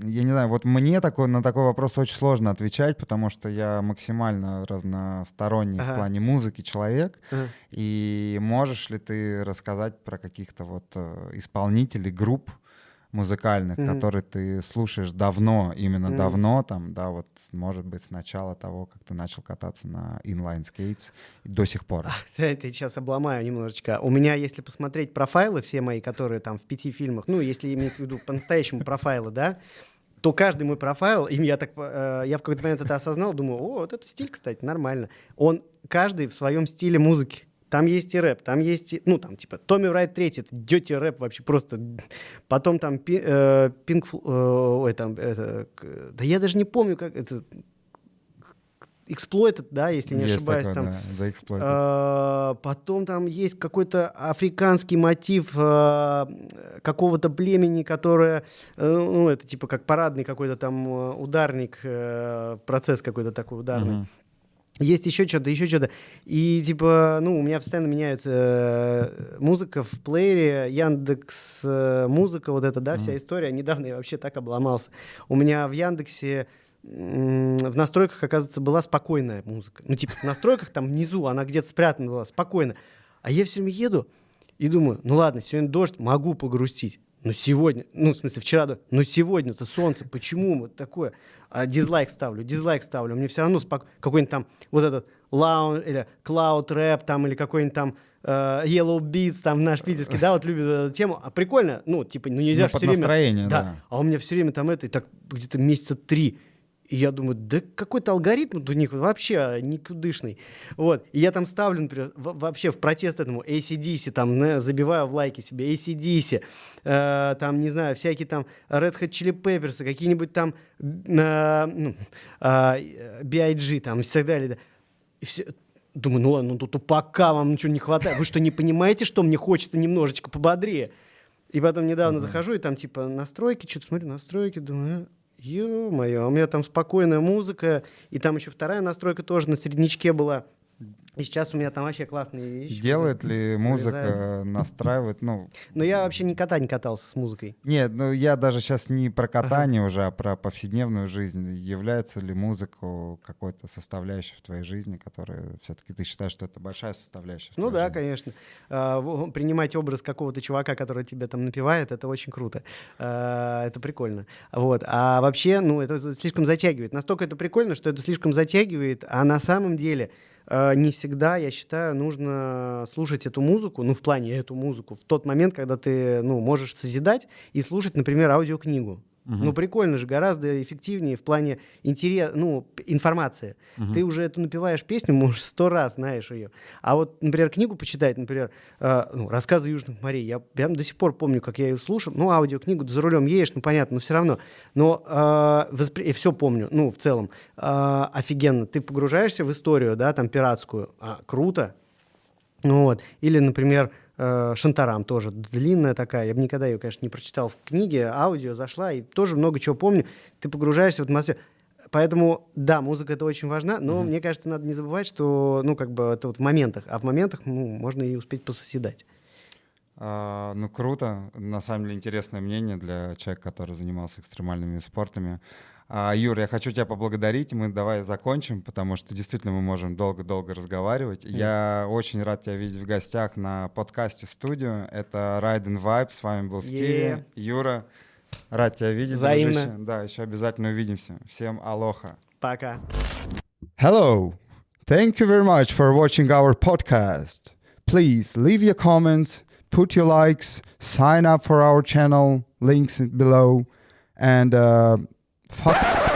Speaker 1: я не знаю, вот мне такой, на такой вопрос очень сложно отвечать, потому что я максимально разносторонний ага. в плане музыки человек. Ага. И можешь ли ты рассказать про каких-то вот э, исполнителей, групп, музыкальных, mm-hmm. которые ты слушаешь давно, именно mm-hmm. давно, там, да, вот, может быть, с начала того, как ты начал кататься на inline skates до сих пор.
Speaker 2: Я сейчас обломаю немножечко. У меня, если посмотреть профайлы все мои, которые там в пяти фильмах, ну, если иметь в виду по-настоящему профайлы, да, то каждый мой профайл, им я так, э, я в какой-то момент это осознал, думаю, о, вот это стиль, кстати, нормально. Он каждый в своем стиле музыки. Там есть и рэп, там есть, ну, там, типа, Томми Райт третий, это дети рэп вообще просто. Потом там э, Пинк, э, ой, там, это, да я даже не помню, как это, Exploited, да, если не есть ошибаюсь. Такое, там. Да, The а, потом там есть какой-то африканский мотив а, какого-то племени, которое, э, ну, это типа как парадный какой-то там э, ударник, процесс какой-то такой ударный. Uh-huh есть еще что-то, еще что-то. И типа, ну, у меня постоянно меняется э, музыка в плеере, Яндекс э, музыка, вот эта, да, mm. вся история. Недавно я вообще так обломался. У меня в Яндексе в настройках, оказывается, была спокойная музыка. Ну, типа, в настройках там внизу, она где-то спрятана была, спокойно. А я все время еду и думаю, ну ладно, сегодня дождь, могу погрустить. Ну сегодня, ну в смысле вчера, ну сегодня-то солнце, почему вот такое? А дизлайк ставлю, дизлайк ставлю, мне все равно спок... какой-нибудь там вот этот лаун или cloud рэп там или какой-нибудь там uh, yellow beats там наш питерский, да, вот любит эту тему, а прикольно, ну типа, ну нельзя ну, все время,
Speaker 1: да. да,
Speaker 2: а у меня все время там это, и так где-то месяца три, и я думаю, да какой-то алгоритм у них вообще никудышный. Вот. И я там ставлю, например, в, вообще в протест этому ACDC, там, забиваю в лайки себе ACDC, э, там, не знаю, всякие там Red Hot Chili Peppers, какие-нибудь там э, ну, э, B.I.G. там и так далее. И все, думаю, ну ладно, ну тут пока вам ничего не хватает. Вы что, не понимаете, что мне хочется немножечко пободрее? И потом недавно mm-hmm. захожу, и там типа настройки, что-то смотрю, настройки, думаю, Ё-моё, у меня там спокойная музыка, и там еще вторая настройка тоже на среднячке была. И сейчас у меня там вообще классные вещи.
Speaker 1: Делает ли музыка, вырезает. настраивает, ну...
Speaker 2: Но я вообще никогда не катался с музыкой.
Speaker 1: Нет, ну я даже сейчас не про катание ага. уже, а про повседневную жизнь. Является ли музыка какой-то составляющей в твоей жизни, которая все-таки ты считаешь, что это большая составляющая в
Speaker 2: Ну да,
Speaker 1: жизни?
Speaker 2: конечно. А, принимать образ какого-то чувака, который тебя там напевает, это очень круто. А, это прикольно. Вот. А вообще, ну это слишком затягивает. Настолько это прикольно, что это слишком затягивает, а на самом деле не всегда, я считаю, нужно слушать эту музыку, ну, в плане эту музыку, в тот момент, когда ты, ну, можешь созидать и слушать, например, аудиокнигу. Угу. Ну, прикольно же, гораздо эффективнее в плане интерес, ну, информации. Угу. Ты уже эту напиваешь песню, может, сто раз знаешь ее. А вот, например, книгу почитать, например, э, ну, рассказы Южных морей. Я прям до сих пор помню, как я ее слушал. Ну, аудиокнигу, за рулем едешь, ну, понятно, но все равно. Но э, воспри... все помню, ну, в целом. Э, офигенно. Ты погружаешься в историю, да, там, пиратскую. А, круто. Ну, вот. Или, например, Э, Шантарам тоже длинная такая. Я бы никогда ее, конечно, не прочитал в книге. Аудио зашла и тоже много чего помню. Ты погружаешься в атмосферу. Поэтому, да, музыка это очень важна, но mm-hmm. мне кажется, надо не забывать, что, ну, как бы это вот в моментах, а в моментах, ну, можно и успеть пососедать.
Speaker 1: А, ну, круто. На самом деле интересное мнение для человека, который занимался экстремальными спортами. А, Юр, я хочу тебя поблагодарить. Мы давай закончим, потому что действительно мы можем долго-долго разговаривать. Mm. Я очень рад тебя видеть в гостях на подкасте студию. Это Ride and Vibe. С вами был Стиви. Yeah. Юра, рад тебя видеть.
Speaker 2: Взаимно. Дружище.
Speaker 1: Да, еще обязательно увидимся. Всем алоха.
Speaker 2: Пока.
Speaker 1: Hello. Thank you very much for watching our podcast. Please leave your comments, put your likes, sign up for our channel, links below, and uh,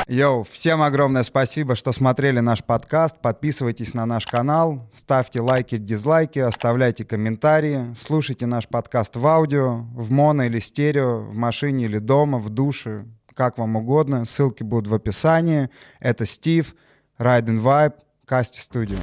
Speaker 1: Йоу, всем огромное спасибо, что смотрели наш подкаст. Подписывайтесь на наш канал, ставьте лайки, дизлайки, оставляйте комментарии, слушайте наш подкаст в аудио, в моно или стерео, в машине или дома, в душе, как вам угодно. Ссылки будут в описании. Это Стив, Ride and Vibe, Касти Studio.